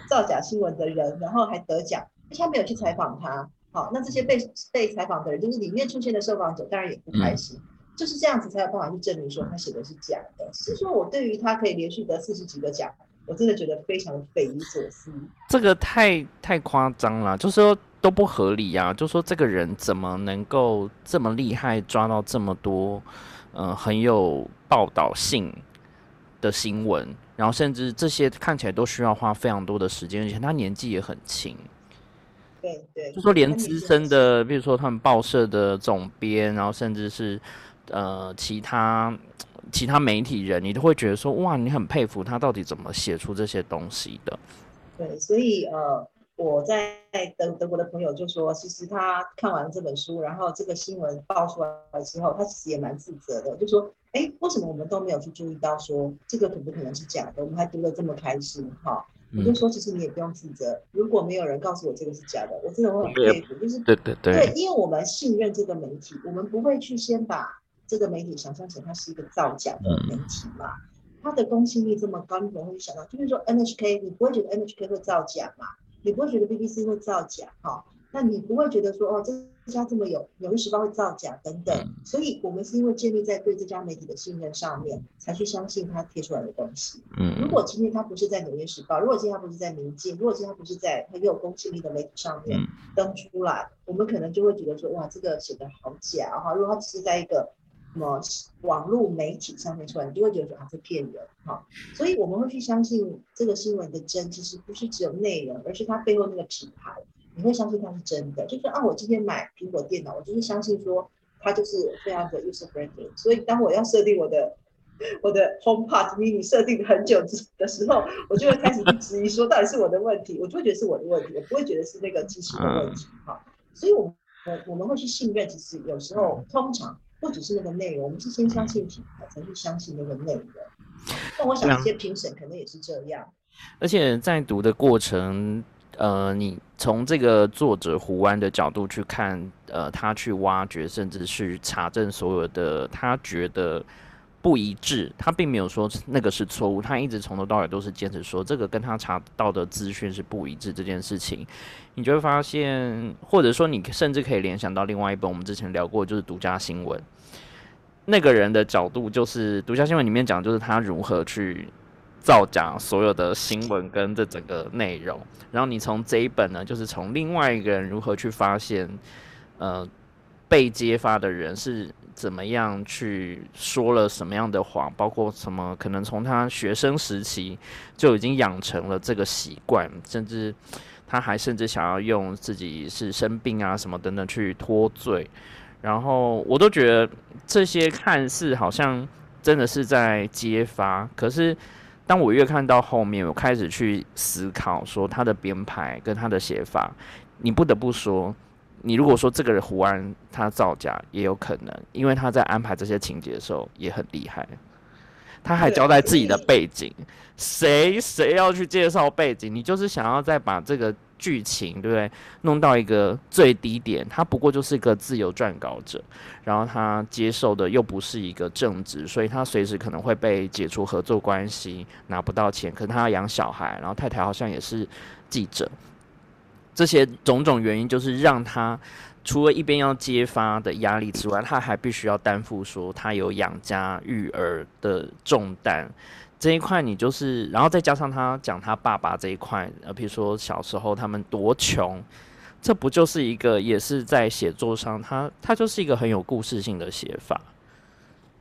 造假新闻的人，然后还得奖，而且他没有去采访他。好，那这些被被采访的人，就是里面出现的受访者，当然也不开心。就是这样子才有办法去证明说他写的是假的。是说我对于他可以连续得四十几个奖，我真的觉得非常的匪夷所思。这个太太夸张了，就是说。都不合理呀！就说这个人怎么能够这么厉害，抓到这么多，呃，很有报道性的新闻，然后甚至这些看起来都需要花非常多的时间，而且他年纪也很轻。对对，就说连资深的，比如说他们报社的总编，然后甚至是呃其他其他媒体人，你都会觉得说哇，你很佩服他到底怎么写出这些东西的。对，所以呃。我在德德国的朋友就说，其实他看完这本书，然后这个新闻爆出来之后，他其实也蛮自责的，就说，哎，为什么我们都没有去注意到说这个可不可能是假的？我们还读得这么开心，哈。我就说，其实你也不用自责，如果没有人告诉我这个是假的，我真的会很佩服，就是对对对，对，因为我们信任这个媒体，我们不会去先把这个媒体想象成它是一个造假的媒体嘛，它的公信力这么高，你可能会想到，就是说 NHK，你不会觉得 NHK 会造假嘛？你不会觉得 BBC 会造假，哈？那你不会觉得说，哦，这家这么有《纽约时报》会造假等等。所以，我们是因为建立在对这家媒体的信任上面，才去相信他贴出来的东西。嗯。如果今天他不是在《纽约时报》，如果今天他不是在《明镜》，如果今天他不是在很有公信力的媒体上面登出来，我们可能就会觉得说，哇，这个写的好假，哈！如果他只是在一个。什么网络媒体上面出来，你就会觉得说啊，是骗人哈。所以我们会去相信这个新闻的真，其实不是只有内容，而是它背后那个品牌，你会相信它是真的。就是啊，我今天买苹果电脑，我就是相信说它就是非常的 user friendly。所以当我要设定我的 我的 HomePod Mini 设定很久的时候，我就会开始质疑说，到底是我的问题，我就会觉得是我的问题，我不会觉得是那个机器的问题哈。所以，我们我我们会去信任，其实有时候通常。不只是那个内容，我们是先相信品牌，才去相信那个内容。那我想，一些评审可能也是这样。而且在读的过程，呃，你从这个作者胡安的角度去看，呃，他去挖掘，甚至去查证所有的他觉得不一致，他并没有说那个是错误，他一直从头到尾都是坚持说这个跟他查到的资讯是不一致这件事情。你就会发现，或者说你甚至可以联想到另外一本我们之前聊过，就是独家新闻。那个人的角度就是独家新闻里面讲，就是他如何去造假所有的新闻跟这整个内容。然后你从这一本呢，就是从另外一个人如何去发现，呃，被揭发的人是怎么样去说了什么样的谎，包括什么可能从他学生时期就已经养成了这个习惯，甚至。他还甚至想要用自己是生病啊什么等等去脱罪，然后我都觉得这些看似好像真的是在揭发，可是当我越看到后面，我开始去思考说他的编排跟他的写法，你不得不说，你如果说这个人胡安他造假也有可能，因为他在安排这些情节的时候也很厉害。他还交代自己的背景，谁谁要去介绍背景？你就是想要再把这个剧情，对不对？弄到一个最低点。他不过就是一个自由撰稿者，然后他接受的又不是一个正职，所以他随时可能会被解除合作关系，拿不到钱。可能他要养小孩，然后太太好像也是记者，这些种种原因就是让他。除了一边要揭发的压力之外，他还必须要担负说他有养家育儿的重担。这一块你就是，然后再加上他讲他爸爸这一块，呃，比如说小时候他们多穷，这不就是一个也是在写作上，他他就是一个很有故事性的写法。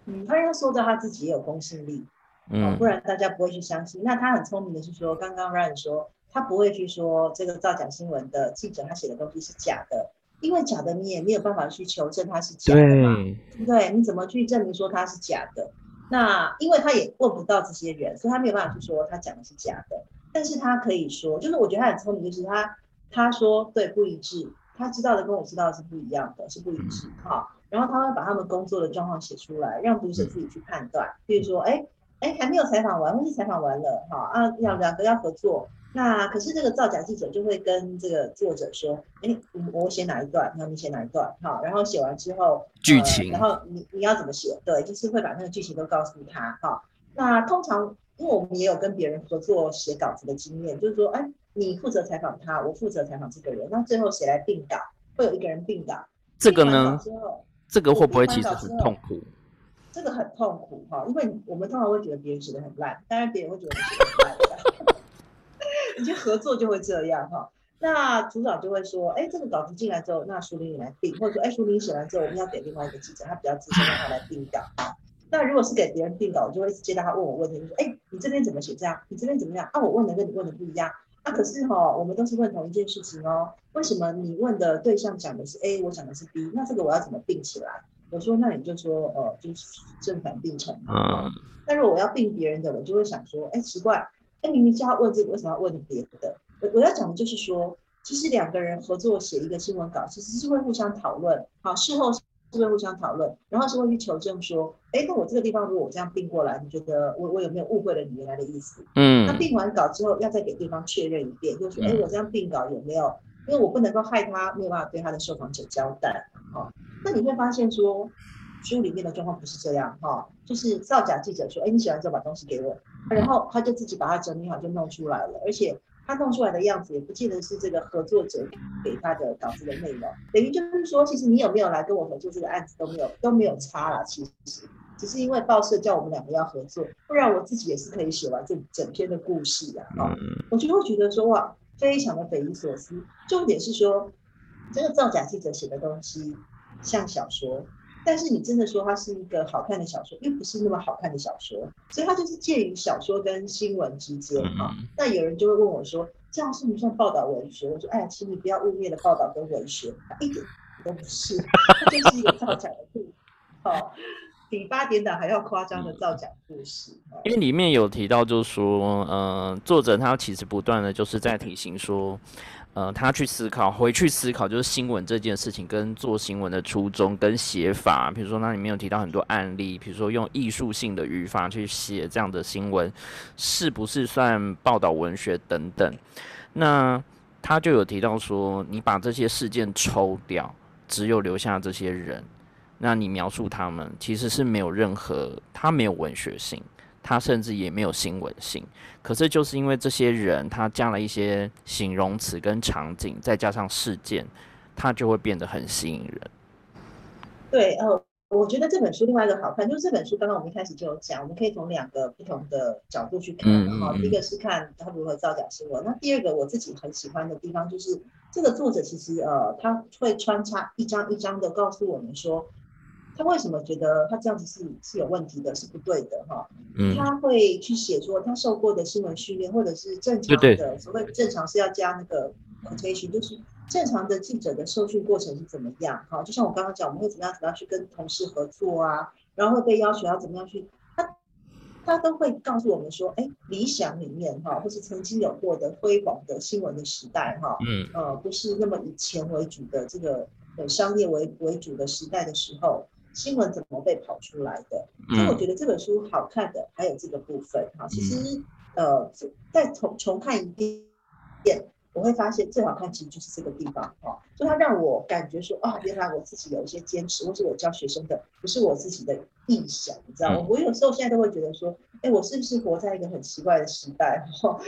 嗯，他要说到他自己也有公信力，嗯，不然大家不会去相信。那他很聪明的是说，刚刚 Ryan 说他不会去说这个造假新闻的记者他写的东西是假的。因为假的你也没有办法去求证它是假的嘛，对对？你怎么去证明说它是假的？那因为他也问不到这些人，所以他没有办法去说他讲的是假的。但是他可以说，就是我觉得他很聪明，就是他他说对不一致，他知道的跟我知道的是不一样的，是不一致哈。然后他会把他们工作的状况写出来，让读者自己去判断。比如说，哎哎，还没有采访完，或是采访完了哈啊，要两个要合作。那可是这个造假记者就会跟这个作者说：“哎，我写哪一段，那你写哪一段，好，然后写完之后剧情，然后你你要怎么写？对，就是会把那个剧情都告诉他，哈。那通常因为我们也有跟别人合作写稿子的经验，就是说，哎，你负责采访他，我负责采访这个人，那最后谁来定稿？会有一个人定稿。这个呢？这个会不会其实很痛苦？这个很痛苦哈，因为我们通常会觉得别人写的很烂，当然别人会觉得写的很烂。已经合作就会这样哈，那组长就会说，哎，这个稿子进来之后，那苏玲你来定，或者说，哎，苏玲写完之后，我们要给另外一个记者，他比较资深，让他来定稿。那如果是给别人定稿，我就会接到他问我问题，就说，哎，你这边怎么写这样？你这边怎么样？啊，我问的跟你问的不一样。啊，可是哈，我们都是问同一件事情哦，为什么你问的对象讲的是 A，我讲的是 B？那这个我要怎么并起来？我说，那你就说，呃，就是正反并成。嗯。那如果我要并别人的，我就会想说，哎，奇怪。那明明就要问这个，为什么要问别的？我我要讲的就是说，其实两个人合作写一个新闻稿，其实是会互相讨论，好，事后是会互相讨论，然后是会去求证说，哎，那我这个地方如果我这样并过来，你觉得我我有没有误会了你原来的意思？嗯，那并完稿之后，要再给对方确认一遍，就是说，哎，我这样并稿有没有？因为我不能够害他没有办法对他的受访者交代，哈，那你会发现说。书里面的状况不是这样哈，就是造假记者说，哎，你写完之后把东西给我，然后他就自己把它整理好就弄出来了，而且他弄出来的样子也不见得是这个合作者给他的稿子的内容，等于就是说，其实你有没有来跟我合作这个案子都没有都没有差了，其实只是因为报社叫我们两个要合作，不然我自己也是可以写完这整篇的故事的哈，我就会觉得说哇，非常的匪夷所思。重点是说，这个造假记者写的东西像小说。但是你真的说它是一个好看的小说，又不是那么好看的小说，所以它就是介于小说跟新闻之间哈。那有人就会问我说，这样算不算报道文学？我说，哎，请你不要污蔑了报道跟文学，一点都不是，它就是一个造假的故事，好，比八点档还要夸张的造假故事。因为里面有提到，就是说，呃，作者他其实不断的就是在提醒说。呃，他去思考，回去思考，就是新闻这件事情跟做新闻的初衷跟写法，比如说那里面有提到很多案例，比如说用艺术性的语法去写这样的新闻，是不是算报道文学等等？那他就有提到说，你把这些事件抽掉，只有留下这些人，那你描述他们其实是没有任何，他没有文学性。他甚至也没有新闻性，可是就是因为这些人，他加了一些形容词跟场景，再加上事件，他就会变得很吸引人。对，呃，我觉得这本书另外一个好看，就是这本书刚刚我们一开始就有讲，我们可以从两个不同的角度去看。哈，第一个是看他如何造假新闻，那第二个我自己很喜欢的地方就是这个作者其实呃他会穿插一张一张的告诉我们说。他为什么觉得他这样子是是有问题的，是不对的哈？嗯，他会去写说他受过的新闻训练，或者是正常的所谓正常是要加那个 quotation，就是正常的记者的受训过程是怎么样？哈，就像我刚刚讲，我们会怎么样怎么样去跟同事合作啊？然后会被要求要怎么样去，他他都会告诉我们说，哎，理想里面哈，或是曾经有过的辉煌的新闻的时代哈，嗯，呃，不是那么以钱为主的这个呃商业为为主的时代的时候。新闻怎么被跑出来的？所以我觉得这本书好看的还有这个部分哈。其实呃，再重重看一遍，我会发现最好看其实就是这个地方哈。就它让我感觉说哦，原来我自己有一些坚持，或是我教学生的不是我自己的臆想，你知道吗？我有时候现在都会觉得说，哎，我是不是活在一个很奇怪的时代？哈，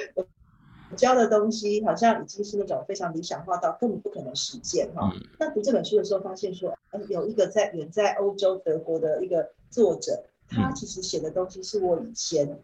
教的东西好像已经是那种非常理想化到根本不可能实践哈。那读这本书的时候，发现说，呃，有一个在远在欧洲德国的一个作者，他其实写的东西是我以前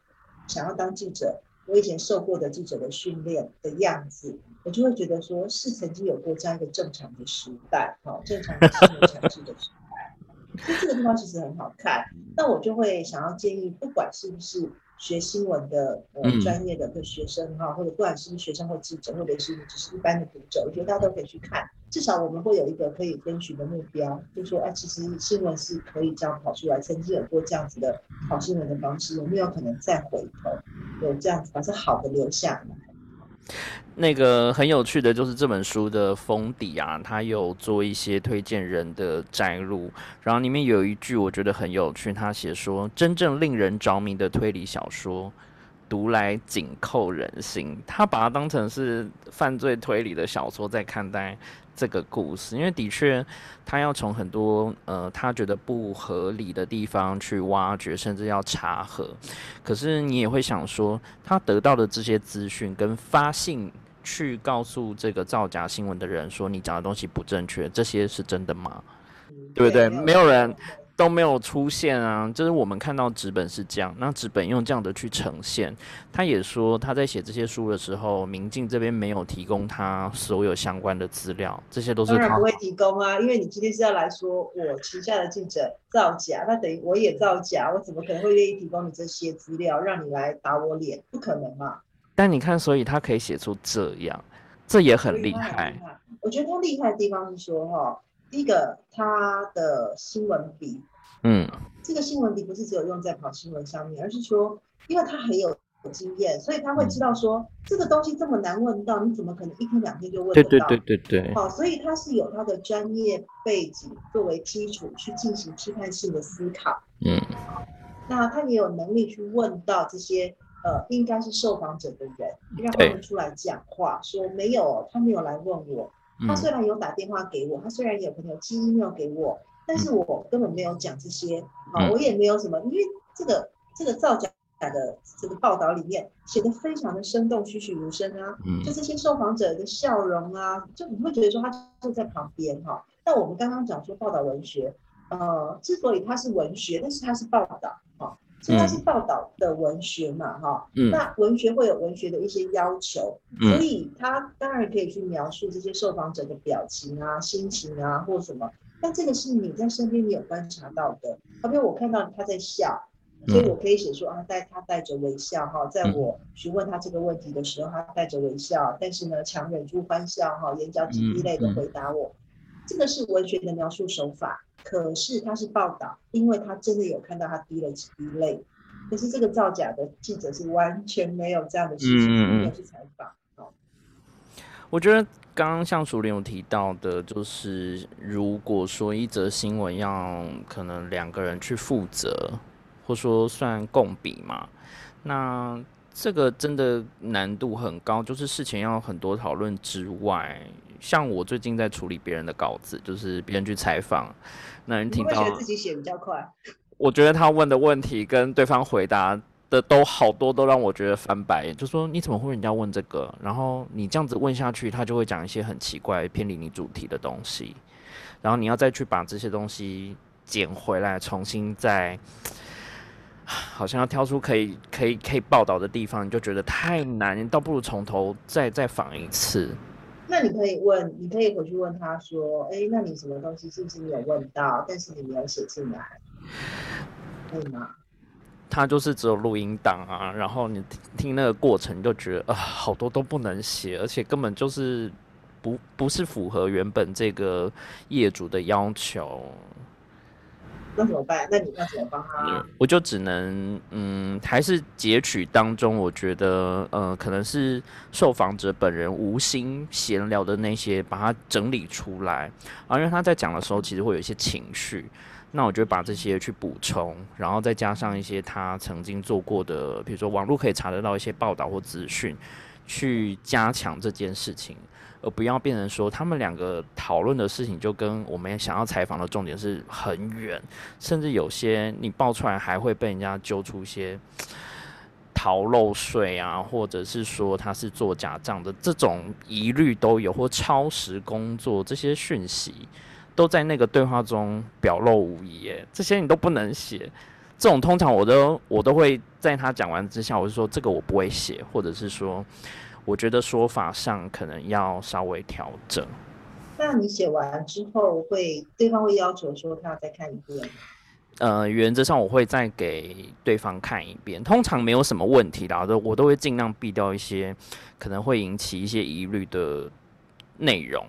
想要当记者，我以前受过的记者的训练的样子，我就会觉得说是曾经有过这样一个正常的时代，哈，正常的新闻产制的时代。所以这个地方其实很好看。那我就会想要建议，不管是不是学新闻的呃专业的的学生哈，或者不管是学生或记者，或者是只是一般的读者，我觉得大家都可以去看。至少我们会有一个可以遵循的目标，就说哎，其实新闻是可以这样跑出来，曾经有过这样子的跑新闻的方式，有没有可能再回头有这样子把这好的留下来？那个很有趣的就是这本书的封底啊，它有做一些推荐人的摘录，然后里面有一句我觉得很有趣，他写说：“真正令人着迷的推理小说。”读来紧扣人心，他把它当成是犯罪推理的小说在看待这个故事，因为的确他要从很多呃他觉得不合理的地方去挖掘，甚至要查核。可是你也会想说，他得到的这些资讯跟发信去告诉这个造假新闻的人说你讲的东西不正确，这些是真的吗？对不对？没有人。都没有出现啊！就是我们看到纸本是这样，那纸本用这样的去呈现。他也说他在写这些书的时候，明镜这边没有提供他所有相关的资料，这些都是当然不会提供啊，因为你今天是要来说我旗下的记者造假，那等于我也造假，我怎么可能会愿意提供你这些资料让你来打我脸？不可能嘛！但你看，所以他可以写出这样，这也很厉害。我觉得他厉害的地方是说哈。第一个，他的新闻笔，嗯，这个新闻笔不是只有用在跑新闻上面，而是说，因为他很有经验，所以他会知道说，这个东西这么难问到，你怎么可能一天两天就问得到？对对对对对。好，所以他是有他的专业背景作为基础去进行批判性的思考，嗯，那他也有能力去问到这些呃，应该是受访者的人，让他们出来讲话，说没有，他没有来问我。他虽然有打电话给我，他虽然有朋友寄 email 给我，但是我根本没有讲这些啊，我也没有什么，因为这个这个造假的这个报道里面写的非常的生动，栩栩如生啊，就这些受访者的笑容啊，就你会觉得说他就在旁边哈。那我们刚刚讲说报道文学，呃，之所以它是文学，但是它是报道哈。所以它是报道的文学嘛，哈，那文学会有文学的一些要求，所以他当然可以去描述这些受访者的表情啊、心情啊或什么，但这个是你在身边你有观察到的，好比我看到他在笑，所以我可以写说啊，带他带着微笑哈，在我询问他这个问题的时候，他带着微笑，但是呢，强忍住欢笑哈，眼角几滴泪的回答我，这个是文学的描述手法。可是他是报道，因为他真的有看到他滴了几滴泪。可是这个造假的记者是完全没有这样的事情，没有去采访。我觉得刚刚像熟林有提到的，就是如果说一则新闻要可能两个人去负责，或说算共笔嘛，那这个真的难度很高，就是事情要很多讨论之外。像我最近在处理别人的稿子，就是别人去采访，那人听到自己写比较快。我觉得他问的问题跟对方回答的都好多都让我觉得翻白，就说你怎么会人家问这个？然后你这样子问下去，他就会讲一些很奇怪、偏离你主题的东西，然后你要再去把这些东西捡回来，重新再好像要挑出可以、可以、可以报道的地方，你就觉得太难，倒不如从头再再访一次。那你可以问，你可以回去问他说：“哎，那你什么东西是不是你有问到，但是你没有写进来，可以吗？”他就是只有录音档啊，然后你听听那个过程，就觉得啊，好多都不能写，而且根本就是不不是符合原本这个业主的要求。那怎么办？那你要怎么帮他？我就只能，嗯，还是截取当中，我觉得，呃，可能是受访者本人无心闲聊的那些，把它整理出来。啊，因为他在讲的时候，其实会有一些情绪，那我就把这些去补充，然后再加上一些他曾经做过的，比如说网络可以查得到一些报道或资讯，去加强这件事情。而不要变成说，他们两个讨论的事情就跟我们想要采访的重点是很远，甚至有些你爆出来还会被人家揪出一些逃漏税啊，或者是说他是做假账的这种疑虑都有，或超时工作这些讯息都在那个对话中表露无遗。诶，这些你都不能写，这种通常我都我都会在他讲完之下，我就说这个我不会写，或者是说。我觉得说法上可能要稍微调整。那你写完之后，会对方会要求说他要再看一遍？呃，原则上我会再给对方看一遍，通常没有什么问题的，都我都会尽量避掉一些可能会引起一些疑虑的内容，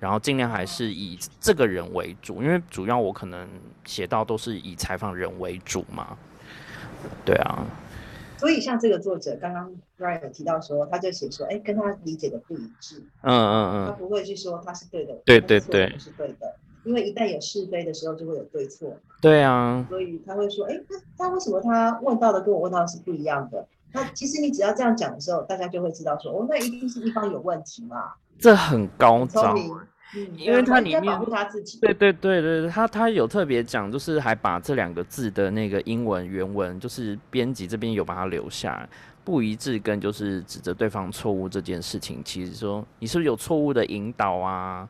然后尽量还是以这个人为主，因为主要我可能写到都是以采访人为主嘛。对啊。所以像这个作者刚刚 Ryan 有提到说，他就写说，哎，跟他理解的不一致。嗯嗯嗯。他不会去说他是对的，对对对，是对的。因为一旦有是非的时候，就会有对错。对啊。所以他会说，哎，那他为什么他问到的跟我问到的是不一样的？那其实你只要这样讲的时候，大家就会知道说，哦，那一定是一方有问题嘛。这很高招。嗯，因为他里面保护他自己。对对对对，他他有特别讲，就是还把这两个字的那个英文原文，就是编辑这边有把它留下。不一致跟就是指责对方错误这件事情，其实说你是不是有错误的引导啊，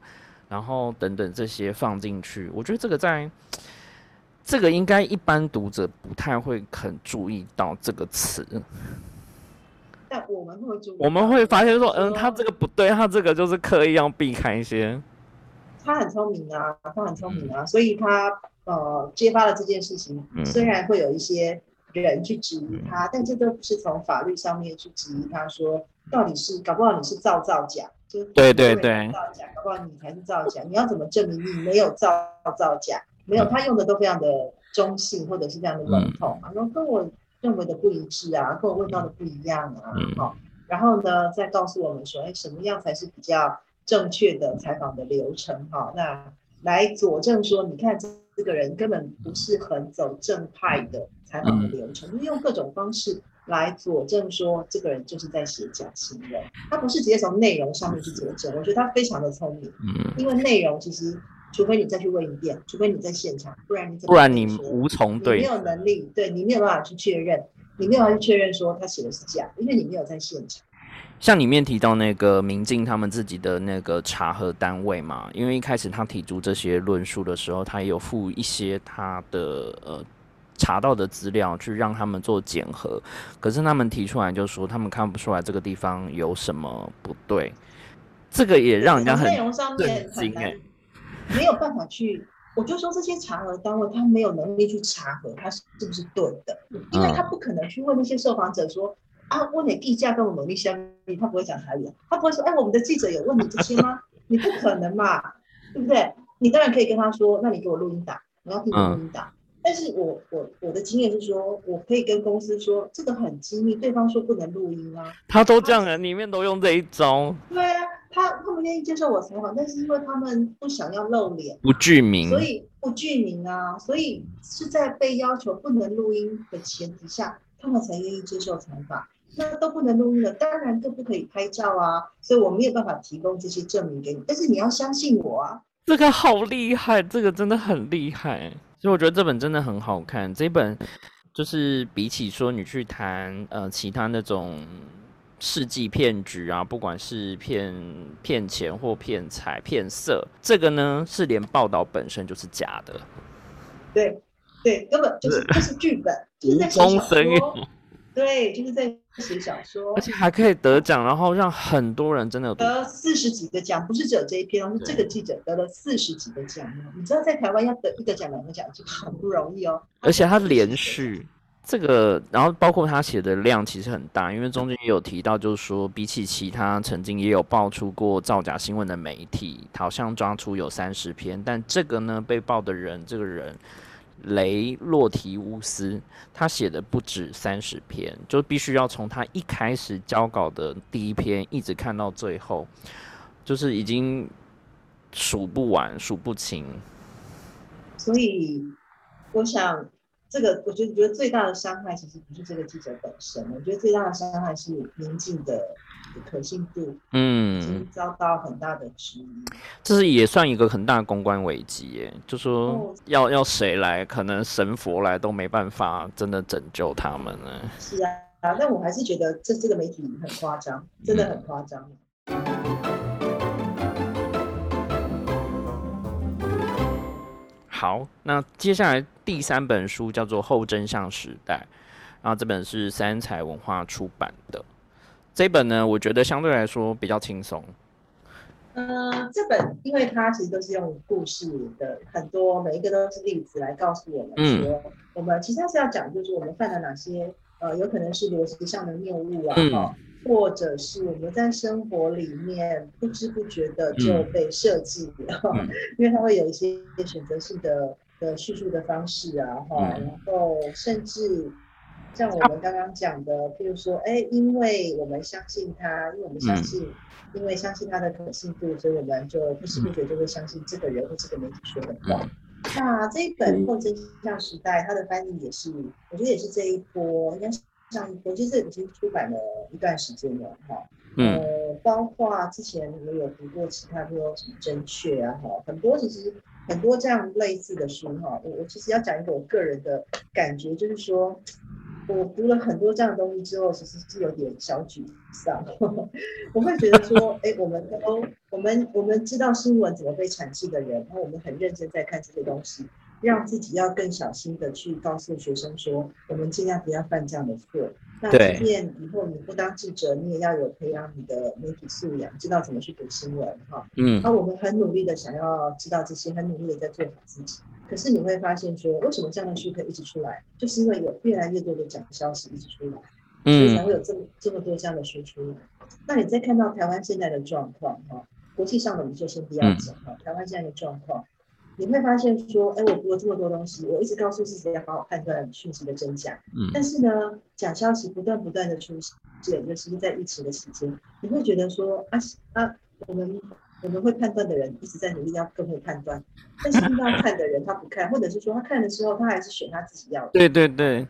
然后等等这些放进去，我觉得这个在这个应该一般读者不太会很注意到这个词，但我们会注意，我们会发现说，嗯，他这个不对，他这个就是刻意要避开一些。他很聪明啊，他很聪明啊，所以他呃揭发了这件事情，虽然会有一些。人去质疑他，但这都不是从法律上面去质疑他，说到底是搞不好你是造造假，就对对对，造假，搞不好你才是造假，你要怎么证明你没有造造假？没有，他用的都非常的中性，或者是这样的笼统啊，说跟我认为的不一致啊，跟我问到的不一样啊，好，然后呢，再告诉我们说，哎，什么样才是比较正确的采访的流程？哈，那来佐证说，你看这这个人根本不是很走正派的。采访的流程，就是用各种方式来佐证说这个人就是在写假新闻，他不是直接从内容上面去佐证。我觉得他非常的聪明，嗯，因为内容其实除非你再去问一遍，除非你在现场，不然你不然你无从对，你没有能力，对你没有办法去确认，你没有办法去确认说他写的是假，因为你没有在现场。像里面提到那个民进他们自己的那个查核单位嘛，因为一开始他提出这些论述的时候，他也有附一些他的呃。查到的资料去让他们做检核，可是他们提出来就说他们看不出来这个地方有什么不对，这个也让人家很内容上面很难，没有办法去。我就说这些查核单位他没有能力去查核他是不是对的，因为他不可能去问那些受访者说啊，问你地价跟我们努力相比，他不会讲台语，他不会说哎，我们的记者有问你这些吗？你不可能嘛，对不对？你当然可以跟他说，那你给我录音档，我要听录音档。但是我我我的经验是说，我可以跟公司说这个很机密，对方说不能录音啊。他都这样了，里面都用这一招。对啊，他他们愿意接受我采访，但是因为他们不想要露脸，不具名，所以不具名啊，所以是在被要求不能录音的前提下，他们才愿意接受采访。那都不能录音了，当然更不可以拍照啊，所以我没有办法提供这些证明给你。但是你要相信我啊，这个好厉害，这个真的很厉害。所以我觉得这本真的很好看。这本就是比起说你去谈呃其他那种世纪骗局啊，不管是骗骗钱或骗财骗色，这个呢是连报道本身就是假的。对对，根本就是这是剧本，就是在写小说。对，就是在写小说，而且还可以得奖，然后让很多人真的得四十几个奖，不是只有这一篇，是这个记者得了四十几个奖。你知道在台湾要得一个奖、两个奖就很不容易哦。而且他连续这个，然后包括他写的量其实很大，因为中间也有提到，就是说比起其他曾经也有爆出过造假新闻的媒体，好像抓出有三十篇，但这个呢被爆的人，这个人。雷洛提乌斯，他写的不止三十篇，就必须要从他一开始交稿的第一篇一直看到最后，就是已经数不完、数不清。所以，我想。这个我觉得，觉得最大的伤害其实不是这个记者本身，我觉得最大的伤害是宁静的可信度，嗯，遭到很大的质疑。这是也算一个很大的公关危机耶，就说要要谁来，可能神佛来都没办法真的拯救他们呢。是啊，啊，但我还是觉得这这个媒体很夸张，真的很夸张。好，那接下来第三本书叫做《后真相时代》，然后这本是三彩文化出版的。这本呢，我觉得相对来说比较轻松，嗯，这本因为它其实都是用故事的很多，每一个都是例子来告诉我们说，我们其实是要讲，就是我们犯了哪些呃，有可能是逻辑上的谬误啊，哈，或者是我们在生活里面不知不觉的就被设计了，因为它会有一些选择性的的叙述的方式啊，哈，然后甚至像我们刚刚讲的，譬如说，哎，因为我们相信他，因为我们相信。因为相信他的可信度，所以我们就不知不觉就会相信这个人或这个媒体说的话。那这一本《后真相时代》，它的翻译也是，我觉得也是这一波，应该是上一波，其实已经出版了一段时间了，哈。呃，包括之前我有读过其他，比如什么正确啊，哈，很多其实很多这样类似的书，哈。我我其实要讲一个我个人的感觉，就是说。我读了很多这样的东西之后，其实是有点小沮丧。我会觉得说，哎，我们都我们我们知道新闻怎么被阐释的人，然后我们很认真在看这些东西，让自己要更小心的去告诉学生说，我们尽量不要犯这样的错。那即便以后你不当记者，你也要有培养你的媒体素养，知道怎么去读新闻，哈。嗯。那我们很努力的想要知道这些，很努力的在做好自己。可是你会发现，说为什么这样的书可以一直出来，就是因为有越来越多的假消息一直出来，所以才会有这么这么多这样的书出来。那你再看到台湾现在的状况，哈，国际上的我们就先不要讲哈，台湾现在的状况，你会发现说，哎，我读了这么多东西，我一直告诉自己要好好判断讯息的真假，嗯，但是呢，假消息不断不断的出现，尤其是在疫情的期间，你会觉得说，啊啊，我们。我们会判断的人一直在努力要更会判断，但是遇到 看的人他不看，或者是说他看的时候他还是选他自己要的。对对对，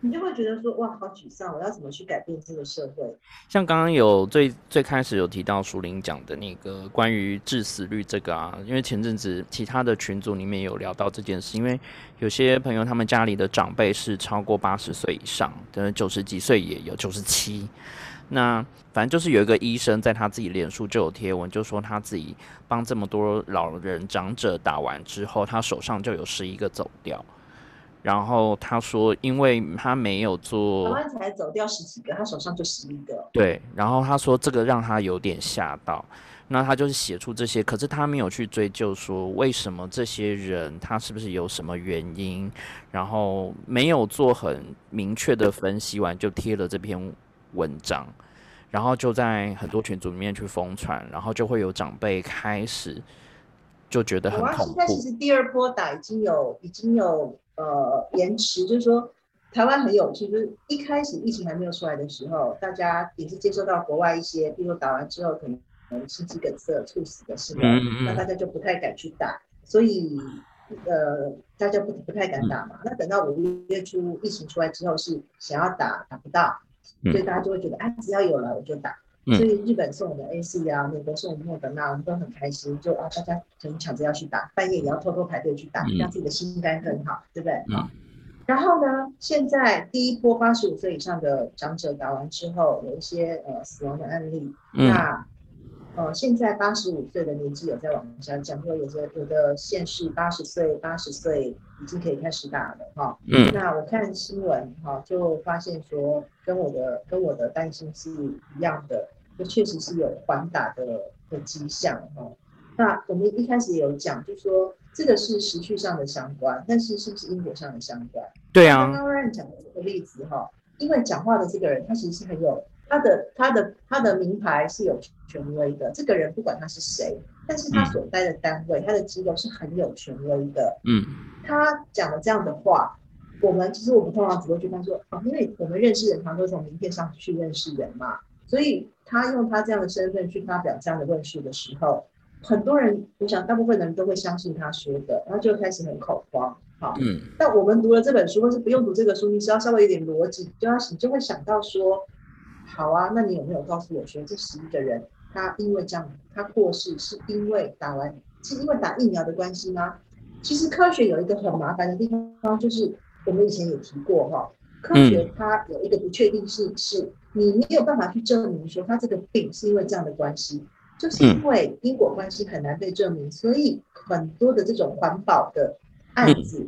你就会觉得说哇好沮丧，我要怎么去改变这个社会？像刚刚有最最开始有提到舒林讲的那个关于致死率这个啊，因为前阵子其他的群组里面有聊到这件事，因为有些朋友他们家里的长辈是超过八十岁以上，的九十几岁也有九十七。那反正就是有一个医生在他自己脸书就有贴文，就说他自己帮这么多老人长者打完之后，他手上就有十一个走掉。然后他说，因为他没有做，台湾才走掉十几个，他手上就十一个。对，然后他说这个让他有点吓到。那他就是写出这些，可是他没有去追究说为什么这些人他是不是有什么原因，然后没有做很明确的分析完就贴了这篇。文章，然后就在很多群组里面去疯传，然后就会有长辈开始就觉得很恐怖。现在其实第二波打已经有已经有呃延迟，就是说台湾很有趣，就是一开始疫情还没有出来的时候，大家也是接收到国外一些，比如说打完之后可能心肌梗塞猝死的新闻，那大家就不太敢去打，所以呃大家不不太敢打嘛。那等到五月初疫情出来之后，是想要打打不到。所以大家就会觉得，哎，只要有了我就打。所以日本送我们 A C 啊，美国送我们莫德纳，我们都很开心，就啊，大家就抢着要去打，半夜也要偷偷排队去打，让自己的心肝更好，对不对？嗯。然后呢，现在第一波八十五岁以上的长者打完之后，有一些呃死亡的案例，那。呃，现在八十五岁的年纪有在往下降，或有些有的县市八十岁、八十岁已经可以开始打了哈。嗯。那我看新闻哈，就发现说跟我的跟我的担心是一样的，就确实是有缓打的的迹象哈。那我们一开始也有讲，就说这个是时序上的相关，但是是不是因果上的相关？对啊。刚刚让讲的这个例子哈，因为讲话的这个人他其实是很有。他的他的他的名牌是有权威的，这个人不管他是谁，但是他所待的单位，他的机构是很有权威的。嗯，他讲了这样的话，我们其实我们通常只会去看说，哦，因为我们认识人，常都从名片上去认识人嘛，所以他用他这样的身份去发表这样的论述的时候，很多人，我想大部分人都会相信他说的，然后就开始很恐慌。好，嗯，但我们读了这本书，或是不用读这个书，你只要稍微有点逻辑，就要你就会想到说。好啊，那你有没有告诉我说，这十一个人他因为这样他过世，是因为打完是因为打疫苗的关系吗？其实科学有一个很麻烦的地方，就是我们以前也提过哈，科学它有一个不确定性，是你没有办法去证明说他这个病是因为这样的关系，就是因为因果关系很难被证明，所以很多的这种环保的案子，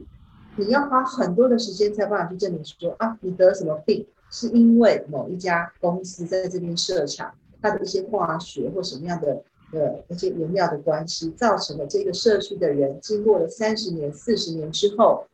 你要花很多的时间才办法去证明说啊，你得什么病。是因为某一家公司在这边设厂，它的一些化学或什么样的呃一些原料的关系，造成了这个社区的人经过了三十年、四十年之后，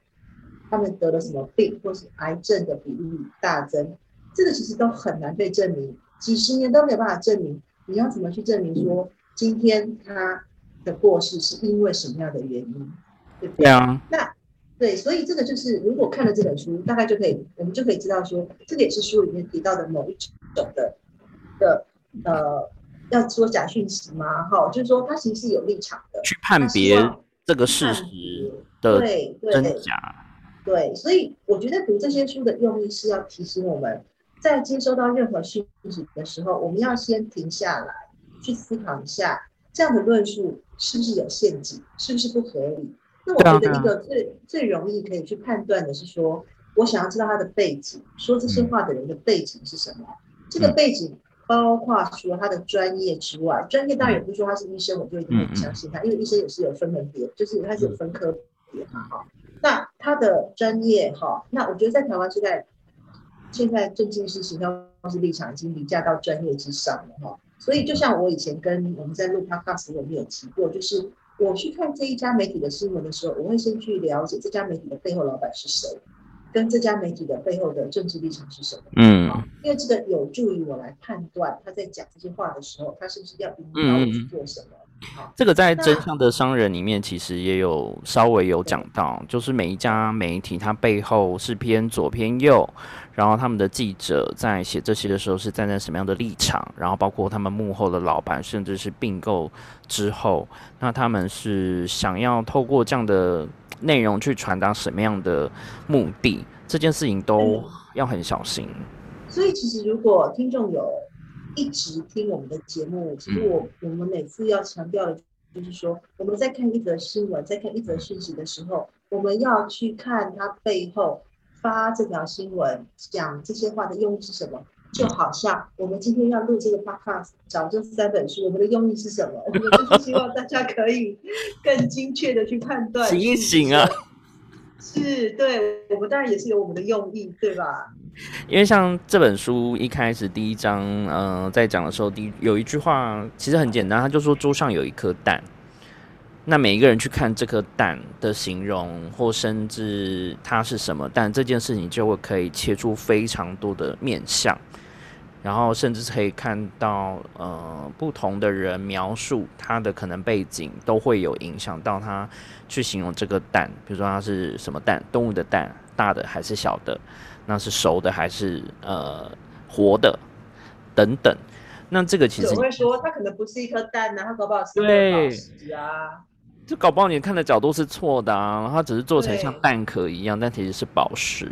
他们得了什么病，或是癌症的比例大增，这个其实都很难被证明，几十年都没有办法证明。你要怎么去证明说今天他的过世是因为什么样的原因？对不对？对啊。那对，所以这个就是如果看了这本书，大概就可以，我们就可以知道说，这个也是书里面提到的某一种的的呃。要说假讯息吗？哈，就是说他其实是有立场的，去判别这个事实的真假。对，所以我觉得读这些书的用意是要提醒我们，在接收到任何讯息的时候，我们要先停下来，去思考一下这样的论述是不是有陷阱，是不是不合理。那我觉得一个最最容易可以去判断的是说，我想要知道他的背景，说这些话的人的背景是什么，这个背景。包括除了他的专业之外，专业当然也不是说他是医生，我就一定很相信他，因为医生也是有分门别，就是他是有分科别嘛，哈。那他的专业，哈，那我觉得在台湾现在，现在政治是形象是立场已经凌驾到专业之上了，哈。所以就像我以前跟我们在录 podcast 我们有提过，就是我去看这一家媒体的新闻的时候，我会先去了解这家媒体的背后老板是谁。跟这家媒体的背后的政治立场是什么？嗯，因为这个有助于我来判断他在讲这些话的时候，他是不是要引导我去做什么。这个在真相的商人里面其实也有稍微有讲到，就是每一家媒体它背后是偏左偏右，然后他们的记者在写这些的时候是站在什么样的立场，然后包括他们幕后的老板，甚至是并购之后，那他们是想要透过这样的。内容去传达什么样的目的，这件事情都要很小心。所以，其实如果听众有一直听我们的节目，其实我我们每次要强调的，就是说我们在看一则新闻、在看一则讯息的时候，我们要去看它背后发这条新闻、讲这些话的用意是什么。就好像我们今天要录这个 podcast，找这三本书，我们的用意是什么？我们就是希望大家可以更精确的去判断。醒一醒啊！是，对我们当然也是有我们的用意，对吧？因为像这本书一开始第一章，嗯，在讲的时候，第有一句话其实很简单，他就说桌上有一颗蛋。那每一个人去看这颗蛋的形容，或甚至它是什么蛋，这件事情就会可以切出非常多的面相。然后甚至可以看到，呃，不同的人描述他的可能背景，都会有影响到他去形容这个蛋。比如说它是什么蛋，动物的蛋，大的还是小的，那是熟的还是呃活的，等等。那这个其实会说，它可能不是一颗蛋呢，它搞不好是宝石啊。就搞不好你看的角度是错的啊，它只是做成像蛋壳一样，但其实是宝石。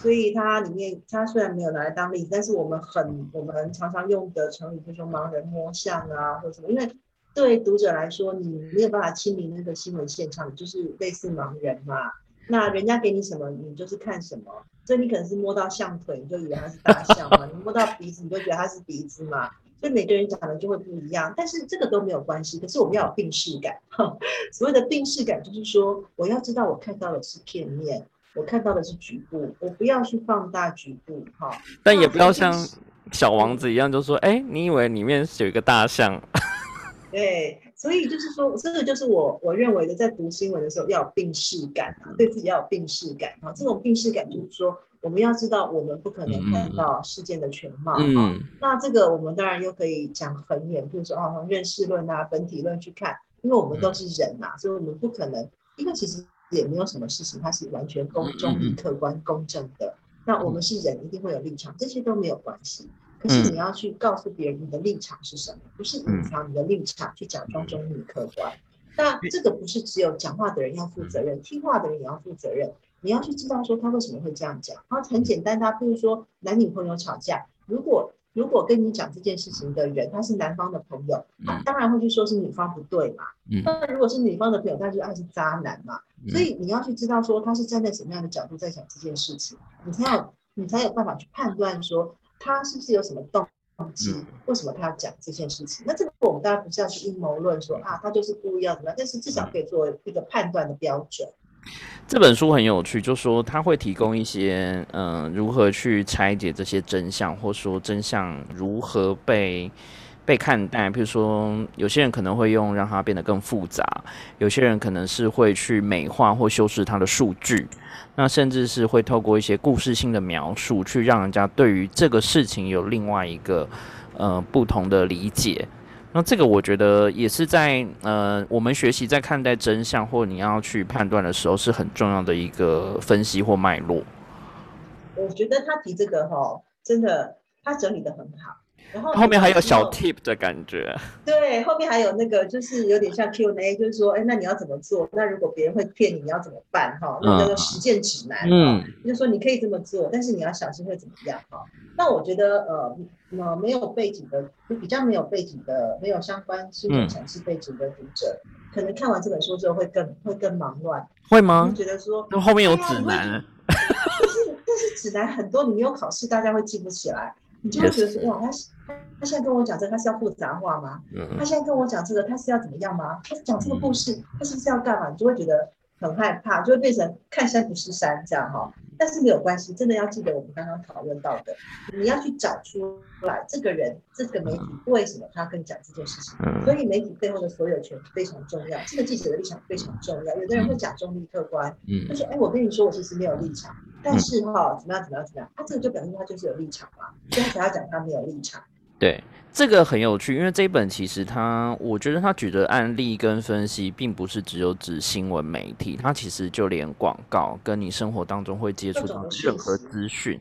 所以它里面，它虽然没有拿来当例子，但是我们很，我们常常用的成语，就说盲人摸象啊，或者什么，因为对读者来说，你没有办法亲临那个新闻现场，就是类似盲人嘛。那人家给你什么，你就是看什么。所以你可能是摸到象腿，你就以为它是大象嘛；你摸到鼻子，你就觉得它是鼻子嘛。所以每个人讲的就会不一样，但是这个都没有关系。可是我们要有病视感，所谓的病视感就是说，我要知道我看到的是片面。我看到的是局部，我不要去放大局部，哈。但也不要像小王子一样，就说：“哎，你以为里面有一个大象？” 对，所以就是说，这个就是我我认为的，在读新闻的时候要有病视感啊，对自己要有病视感啊。这种病视感就是说，我们要知道，我们不可能看到事件的全貌啊。那这个我们当然又可以讲很远，比如说啊，从认识论啊、本体论去看，因为我们都是人呐，所以我们不可能，因为其实。也没有什么事情，它是完全公中立、客观、公正的。那我们是人，一定会有立场，这些都没有关系。可是你要去告诉别人你的立场是什么，不是隐藏你的立场，去假装中立、客观。那这个不是只有讲话的人要负责任，听话的人也要负责任。你要去知道说他为什么会这样讲。他很简单，他比如说男女朋友吵架，如果如果跟你讲这件事情的人他是男方的朋友，他当然会去说是女方不对嘛。那如果是女方的朋友，他就爱是渣男嘛。所以你要去知道说他是站在什么样的角度在讲这件事情，你才有你才有办法去判断说他是不是有什么动机，为什么他要讲这件事情。那这个我们当然不是要去阴谋论说啊，他就是故意要怎么样，但是至少可以作为一个判断的标准。这本书很有趣，就说他会提供一些嗯，如何去拆解这些真相，或说真相如何被被看待。比如说，有些人可能会用让它变得更复杂，有些人可能是会去美化或修饰它的数据，那甚至是会透过一些故事性的描述，去让人家对于这个事情有另外一个呃不同的理解。那这个我觉得也是在呃，我们学习在看待真相或你要去判断的时候是很重要的一个分析或脉络。我觉得他提这个哈，真的他整理的很好。然后后面还有小 tip 的感觉。对，后面还有那个就是有点像 Q&A，就是说，哎，那你要怎么做？那如果别人会骗你，你要怎么办？哈，那个实践指南。嗯。就说你可以这么做，但是你要小心会怎么样？哈。那我觉得呃。那没有背景的，就比较没有背景的，没有相关新闻详细背景的读者，可能看完这本书之后会更会更忙乱，会吗？觉得说那后面有指南，但是但是指南很多，你没有考试，大家会记不起来，你就会觉得说哇，他他现在跟我讲这个，他是要复杂化吗？他现在跟我讲这个，他是要怎么样吗？他讲这个故事，他是不是要干嘛？你就会觉得很害怕，就会变成看山不是山这样哈。但是没有关系，真的要记得我们刚刚讨论到的，你要去找出来这个人、这个媒体为什么他跟你讲这件事情。所以媒体背后的所有权非常重要，这个记者的立场非常重要。有的人会假中立客观，他说：“哎，我跟你说，我其实没有立场。”但是哈，怎么样？怎么样？怎么样？他这个就表示他就是有立场嘛，所以他才要讲他没有立场。对。这个很有趣，因为这一本其实他，我觉得他举的案例跟分析，并不是只有指新闻媒体，他其实就连广告跟你生活当中会接触到任何资讯，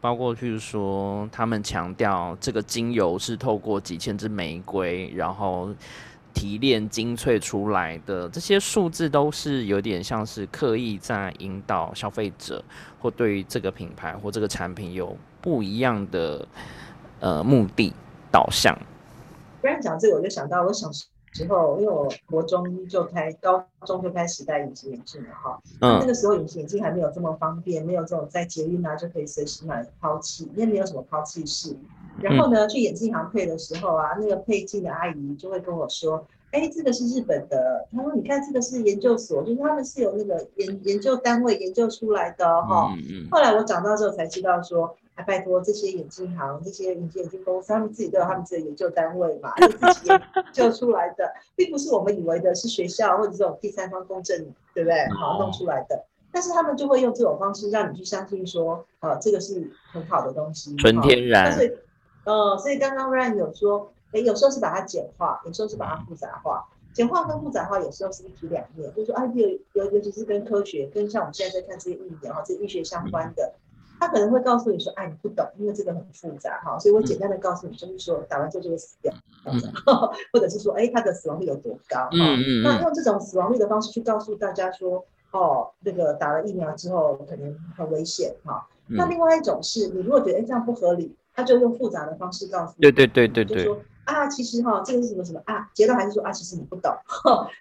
包括譬如说，他们强调这个精油是透过几千支玫瑰，然后提炼精粹出来的，这些数字都是有点像是刻意在引导消费者，或对于这个品牌或这个产品有不一样的呃目的。导向。不然讲这个，我就想到我小时候，因为我国中就开，高中就开始戴隐形眼镜了哈。嗯。那个时候隐形眼镜还没有这么方便，没有这种在捷运啊就可以随时买抛弃，因为没有什么抛弃式。然后呢，去眼镜行配的时候啊，那个配镜的阿姨就会跟我说：“哎，这个是日本的。”她说：“你看，这个是研究所，就是他们是有那个研研究单位研究出来的哈。”嗯嗯。后来我长大之后才知道说。拜托，这些眼镜行、这些隐形眼镜公司，他们自己都有他们自己的研究单位嘛，就自己研 究出来的，并不是我们以为的是学校或者这种第三方公证，对不对？好弄出来的。但是他们就会用这种方式让你去相信说，啊，这个是很好的东西，纯天然。所以，呃，所以刚刚 Ryan 有说，哎，有时候是把它简化，有时候是把它复杂化。简化跟复杂化有时候是一体两面，就是说，啊，尤尤尤其是跟科学，跟像我们现在在看这些疫苗哈，这医学相关的。他可能会告诉你说：“哎，你不懂，因为这个很复杂哈，所以我简单的告诉你，就是说打完之后就会死掉，或者是说，哎，它的死亡率有多高？嗯嗯那用这种死亡率的方式去告诉大家说，哦，那个打了疫苗之后可能很危险哈。那另外一种是你如果觉得哎这样不合理，他就用复杂的方式告诉你，对对对对对，就说啊，其实哈这个是什么什么啊，结论还是说啊，其实你不懂，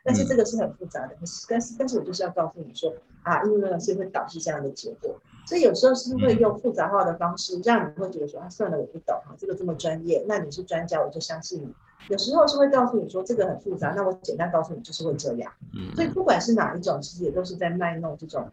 但是这个是很复杂的，但是但是我就是要告诉你说啊，因为呢是会导致这样的结果。”所以有时候是会用复杂化的方式，让你会觉得说啊，算了，我不懂哈，这个这么专业，那你是专家，我就相信你。有时候是会告诉你说这个很复杂，那我简单告诉你就是会这样。嗯。所以不管是哪一种，其实也都是在卖弄这种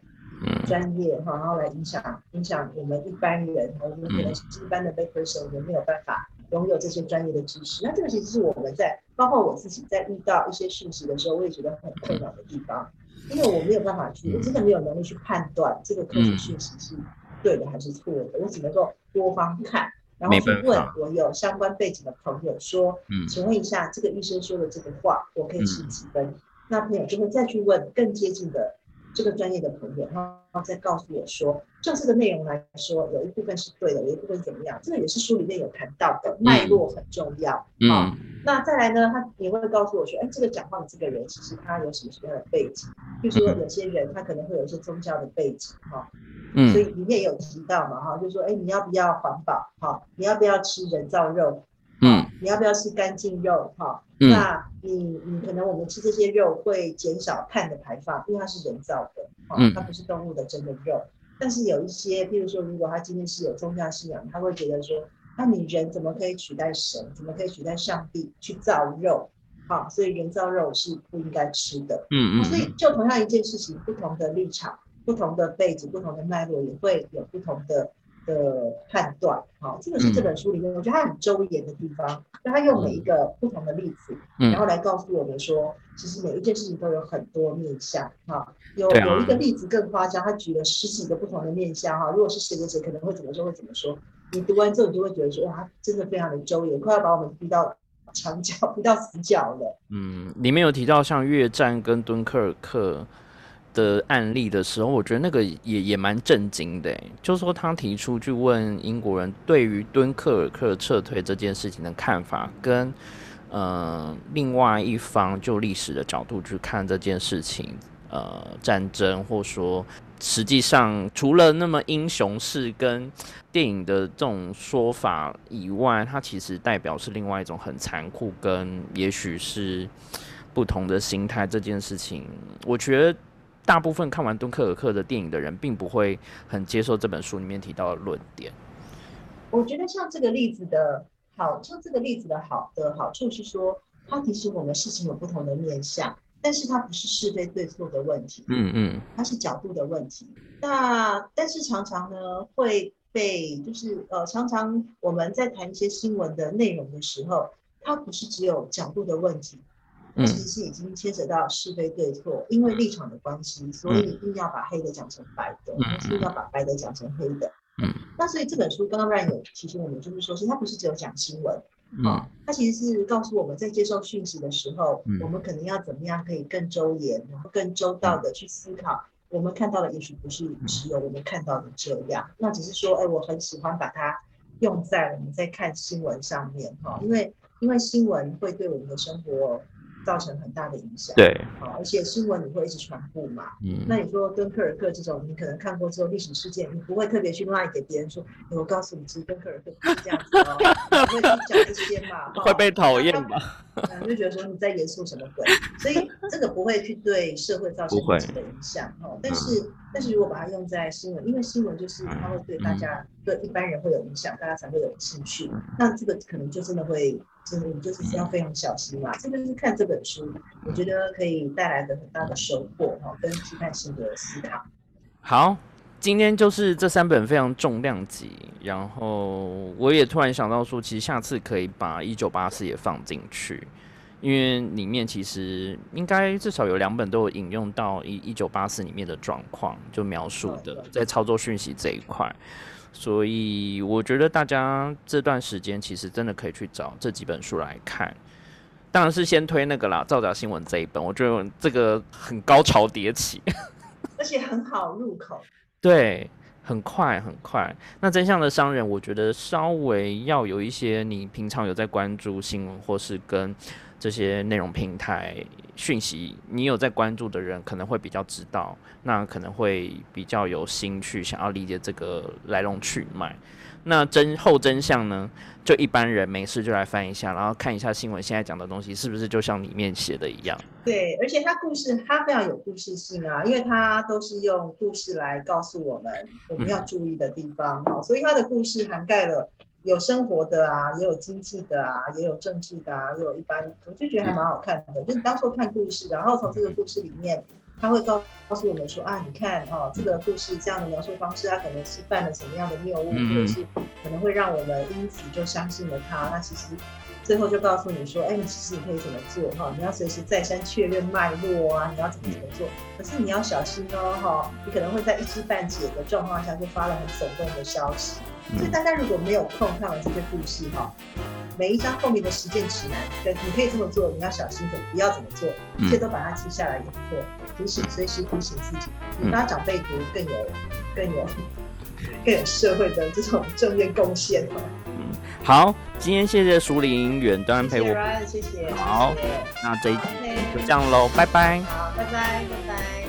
专业哈，然后来影响影响我们一般人，我们可能是一般的 person 也没有办法拥有这些专业的知识。那这个其实是我们在包括我自己在遇到一些讯息的时候，我也觉得很困扰的地方。因为我没有办法去，我真的没有能力去判断这个科学讯息是对的还是错的，我只能够多方看，然后去问我有相关背景的朋友说，请问一下这个医生说的这个话，我可以吃几分？那朋友就会再去问更接近的。这个专业的朋友，然后再告诉我说，就这个内容来说，有一部分是对的，有一部分怎么样？这个也是书里面有谈到的，脉络很重要。嗯，那再来呢，他也会告诉我说，哎，这个讲话的这个人，其实他有什么什么样的背景？就说有些人他可能会有一些宗教的背景，哈，嗯，所以里面有提到嘛，哈，就说，哎，你要不要环保？哈，你要不要吃人造肉？嗯，你要不要吃干净肉？哈，那你你可能我们吃这些肉会减少碳的排放，因为它是人造的，嗯，它不是动物的真的肉。但是有一些，譬如说，如果他今天是有宗教信仰，他会觉得说，那你人怎么可以取代神？怎么可以取代上帝去造肉？好，所以人造肉是不应该吃的。嗯嗯。所以就同样一件事情，不同的立场、不同的背景、不同的脉络，也会有不同的。的判断。好，这个是这本书里面我觉得它很周延的地方，就他用每一个不同的例子，然后来告诉我们说，其实每一件事情都有很多面向。哈，有有一个例子更夸张，他举了十几个不同的面向。哈，如果是谁谁谁可能会怎么说，会怎么说？你读完之后，你就会觉得说，哇，真的非常的周延，快要把我们逼到墙角、逼到死角了。嗯，里面有提到像越战跟敦刻尔克的案例的时候，我觉得那个也也蛮震惊的。就是说，他提出去问英国人对于敦刻尔克撤退这件事情的看法，跟呃另外一方就历史的角度去看这件事情，呃，战争或说。实际上，除了那么英雄式跟电影的这种说法以外，它其实代表是另外一种很残酷跟也许是不同的心态。这件事情，我觉得大部分看完敦刻尔克的电影的人，并不会很接受这本书里面提到的论点。我觉得像这个例子的好，像这个例子的好的好处是说，它提醒我们事情有不同的面向。但是它不是是非对错的问题，嗯嗯，它是角度的问题。那但是常常呢会被就是呃常常我们在谈一些新闻的内容的时候，它不是只有角度的问题，其实是已经牵扯到是非对错，因为立场的关系，所以一定要把黑的讲成白的，一定要把白的讲成黑的。嗯，那所以这本书刚刚 Ryan 有提醒我们，就是说是它不是只有讲新闻。嗯，它其实是告诉我们在接受讯息的时候，我们可能要怎么样可以更周延，然后更周到的去思考。我们看到的也许不是只有我们看到的这样，那只是说，哎，我很喜欢把它用在我们在看新闻上面哈，因为因为新闻会对我们的生活。造成很大的影响，对，好，而且新闻你会一直传播嘛，嗯，那你说敦刻尔克这种，你可能看过之后历史事件，你不会特别去赖给别人说，我告诉你，其实敦刻尔克是这样子哦，不会去讲这些嘛，会被讨厌吧？就觉得说你在严肃什么鬼，所以这个不会去对社会造成实质的影响哦。但是，但是如果把它用在新闻，因为新闻就是它会对大家，对一般人会有影响，大家才会有兴趣，那这个可能就真的会。真的，你就是要非常小心嘛。这个是看这本书，我觉得可以带来的很大的收获哈，跟批判性的思考。好，今天就是这三本非常重量级，然后我也突然想到说，其实下次可以把一九八四也放进去，因为里面其实应该至少有两本都有引用到一一九八四里面的状况，就描述的在操作讯息这一块。所以我觉得大家这段时间其实真的可以去找这几本书来看，当然是先推那个啦，《造假新闻》这一本，我觉得这个很高潮迭起，而且很好入口。对，很快很快。那真相的商人，我觉得稍微要有一些你平常有在关注新闻，或是跟这些内容平台讯息，你有在关注的人，可能会比较知道。那可能会比较有心去想要理解这个来龙去脉。那真后真相呢？就一般人没事就来翻一下，然后看一下新闻现在讲的东西是不是就像里面写的一样？对，而且它故事它非常有故事性啊，因为它都是用故事来告诉我们我们要注意的地方哦，所以它的故事涵盖了有生活的啊，也有经济的啊，也有政治的啊，也有一般，我就觉得还蛮好看的。就是当初看故事，然后从这个故事里面。他会告告诉我们说啊，你看哦，这个故事这样的描述方式，他可能是犯了什么样的谬误，或者是可能会让我们因此就相信了他。那其实最后就告诉你说，哎，你其实你可以怎么做哈？你要随时再三确认脉络啊，你要怎么怎么做？可是你要小心哦哈，你可能会在一知半解的状况下就发了很耸动的消息。所以大家如果没有空看完这些故事哈。每一张后面的实践指南，对，你可以这么做，你要小心的，不要怎么做，一切都把它记下来以后，提醒，随时提醒自己，比他长辈读更有、更有、更有社会的这种正面贡献嗯，好，今天谢谢熟林远端陪我，谢谢，好，那这一集就这样喽，拜拜，好，拜拜，拜拜。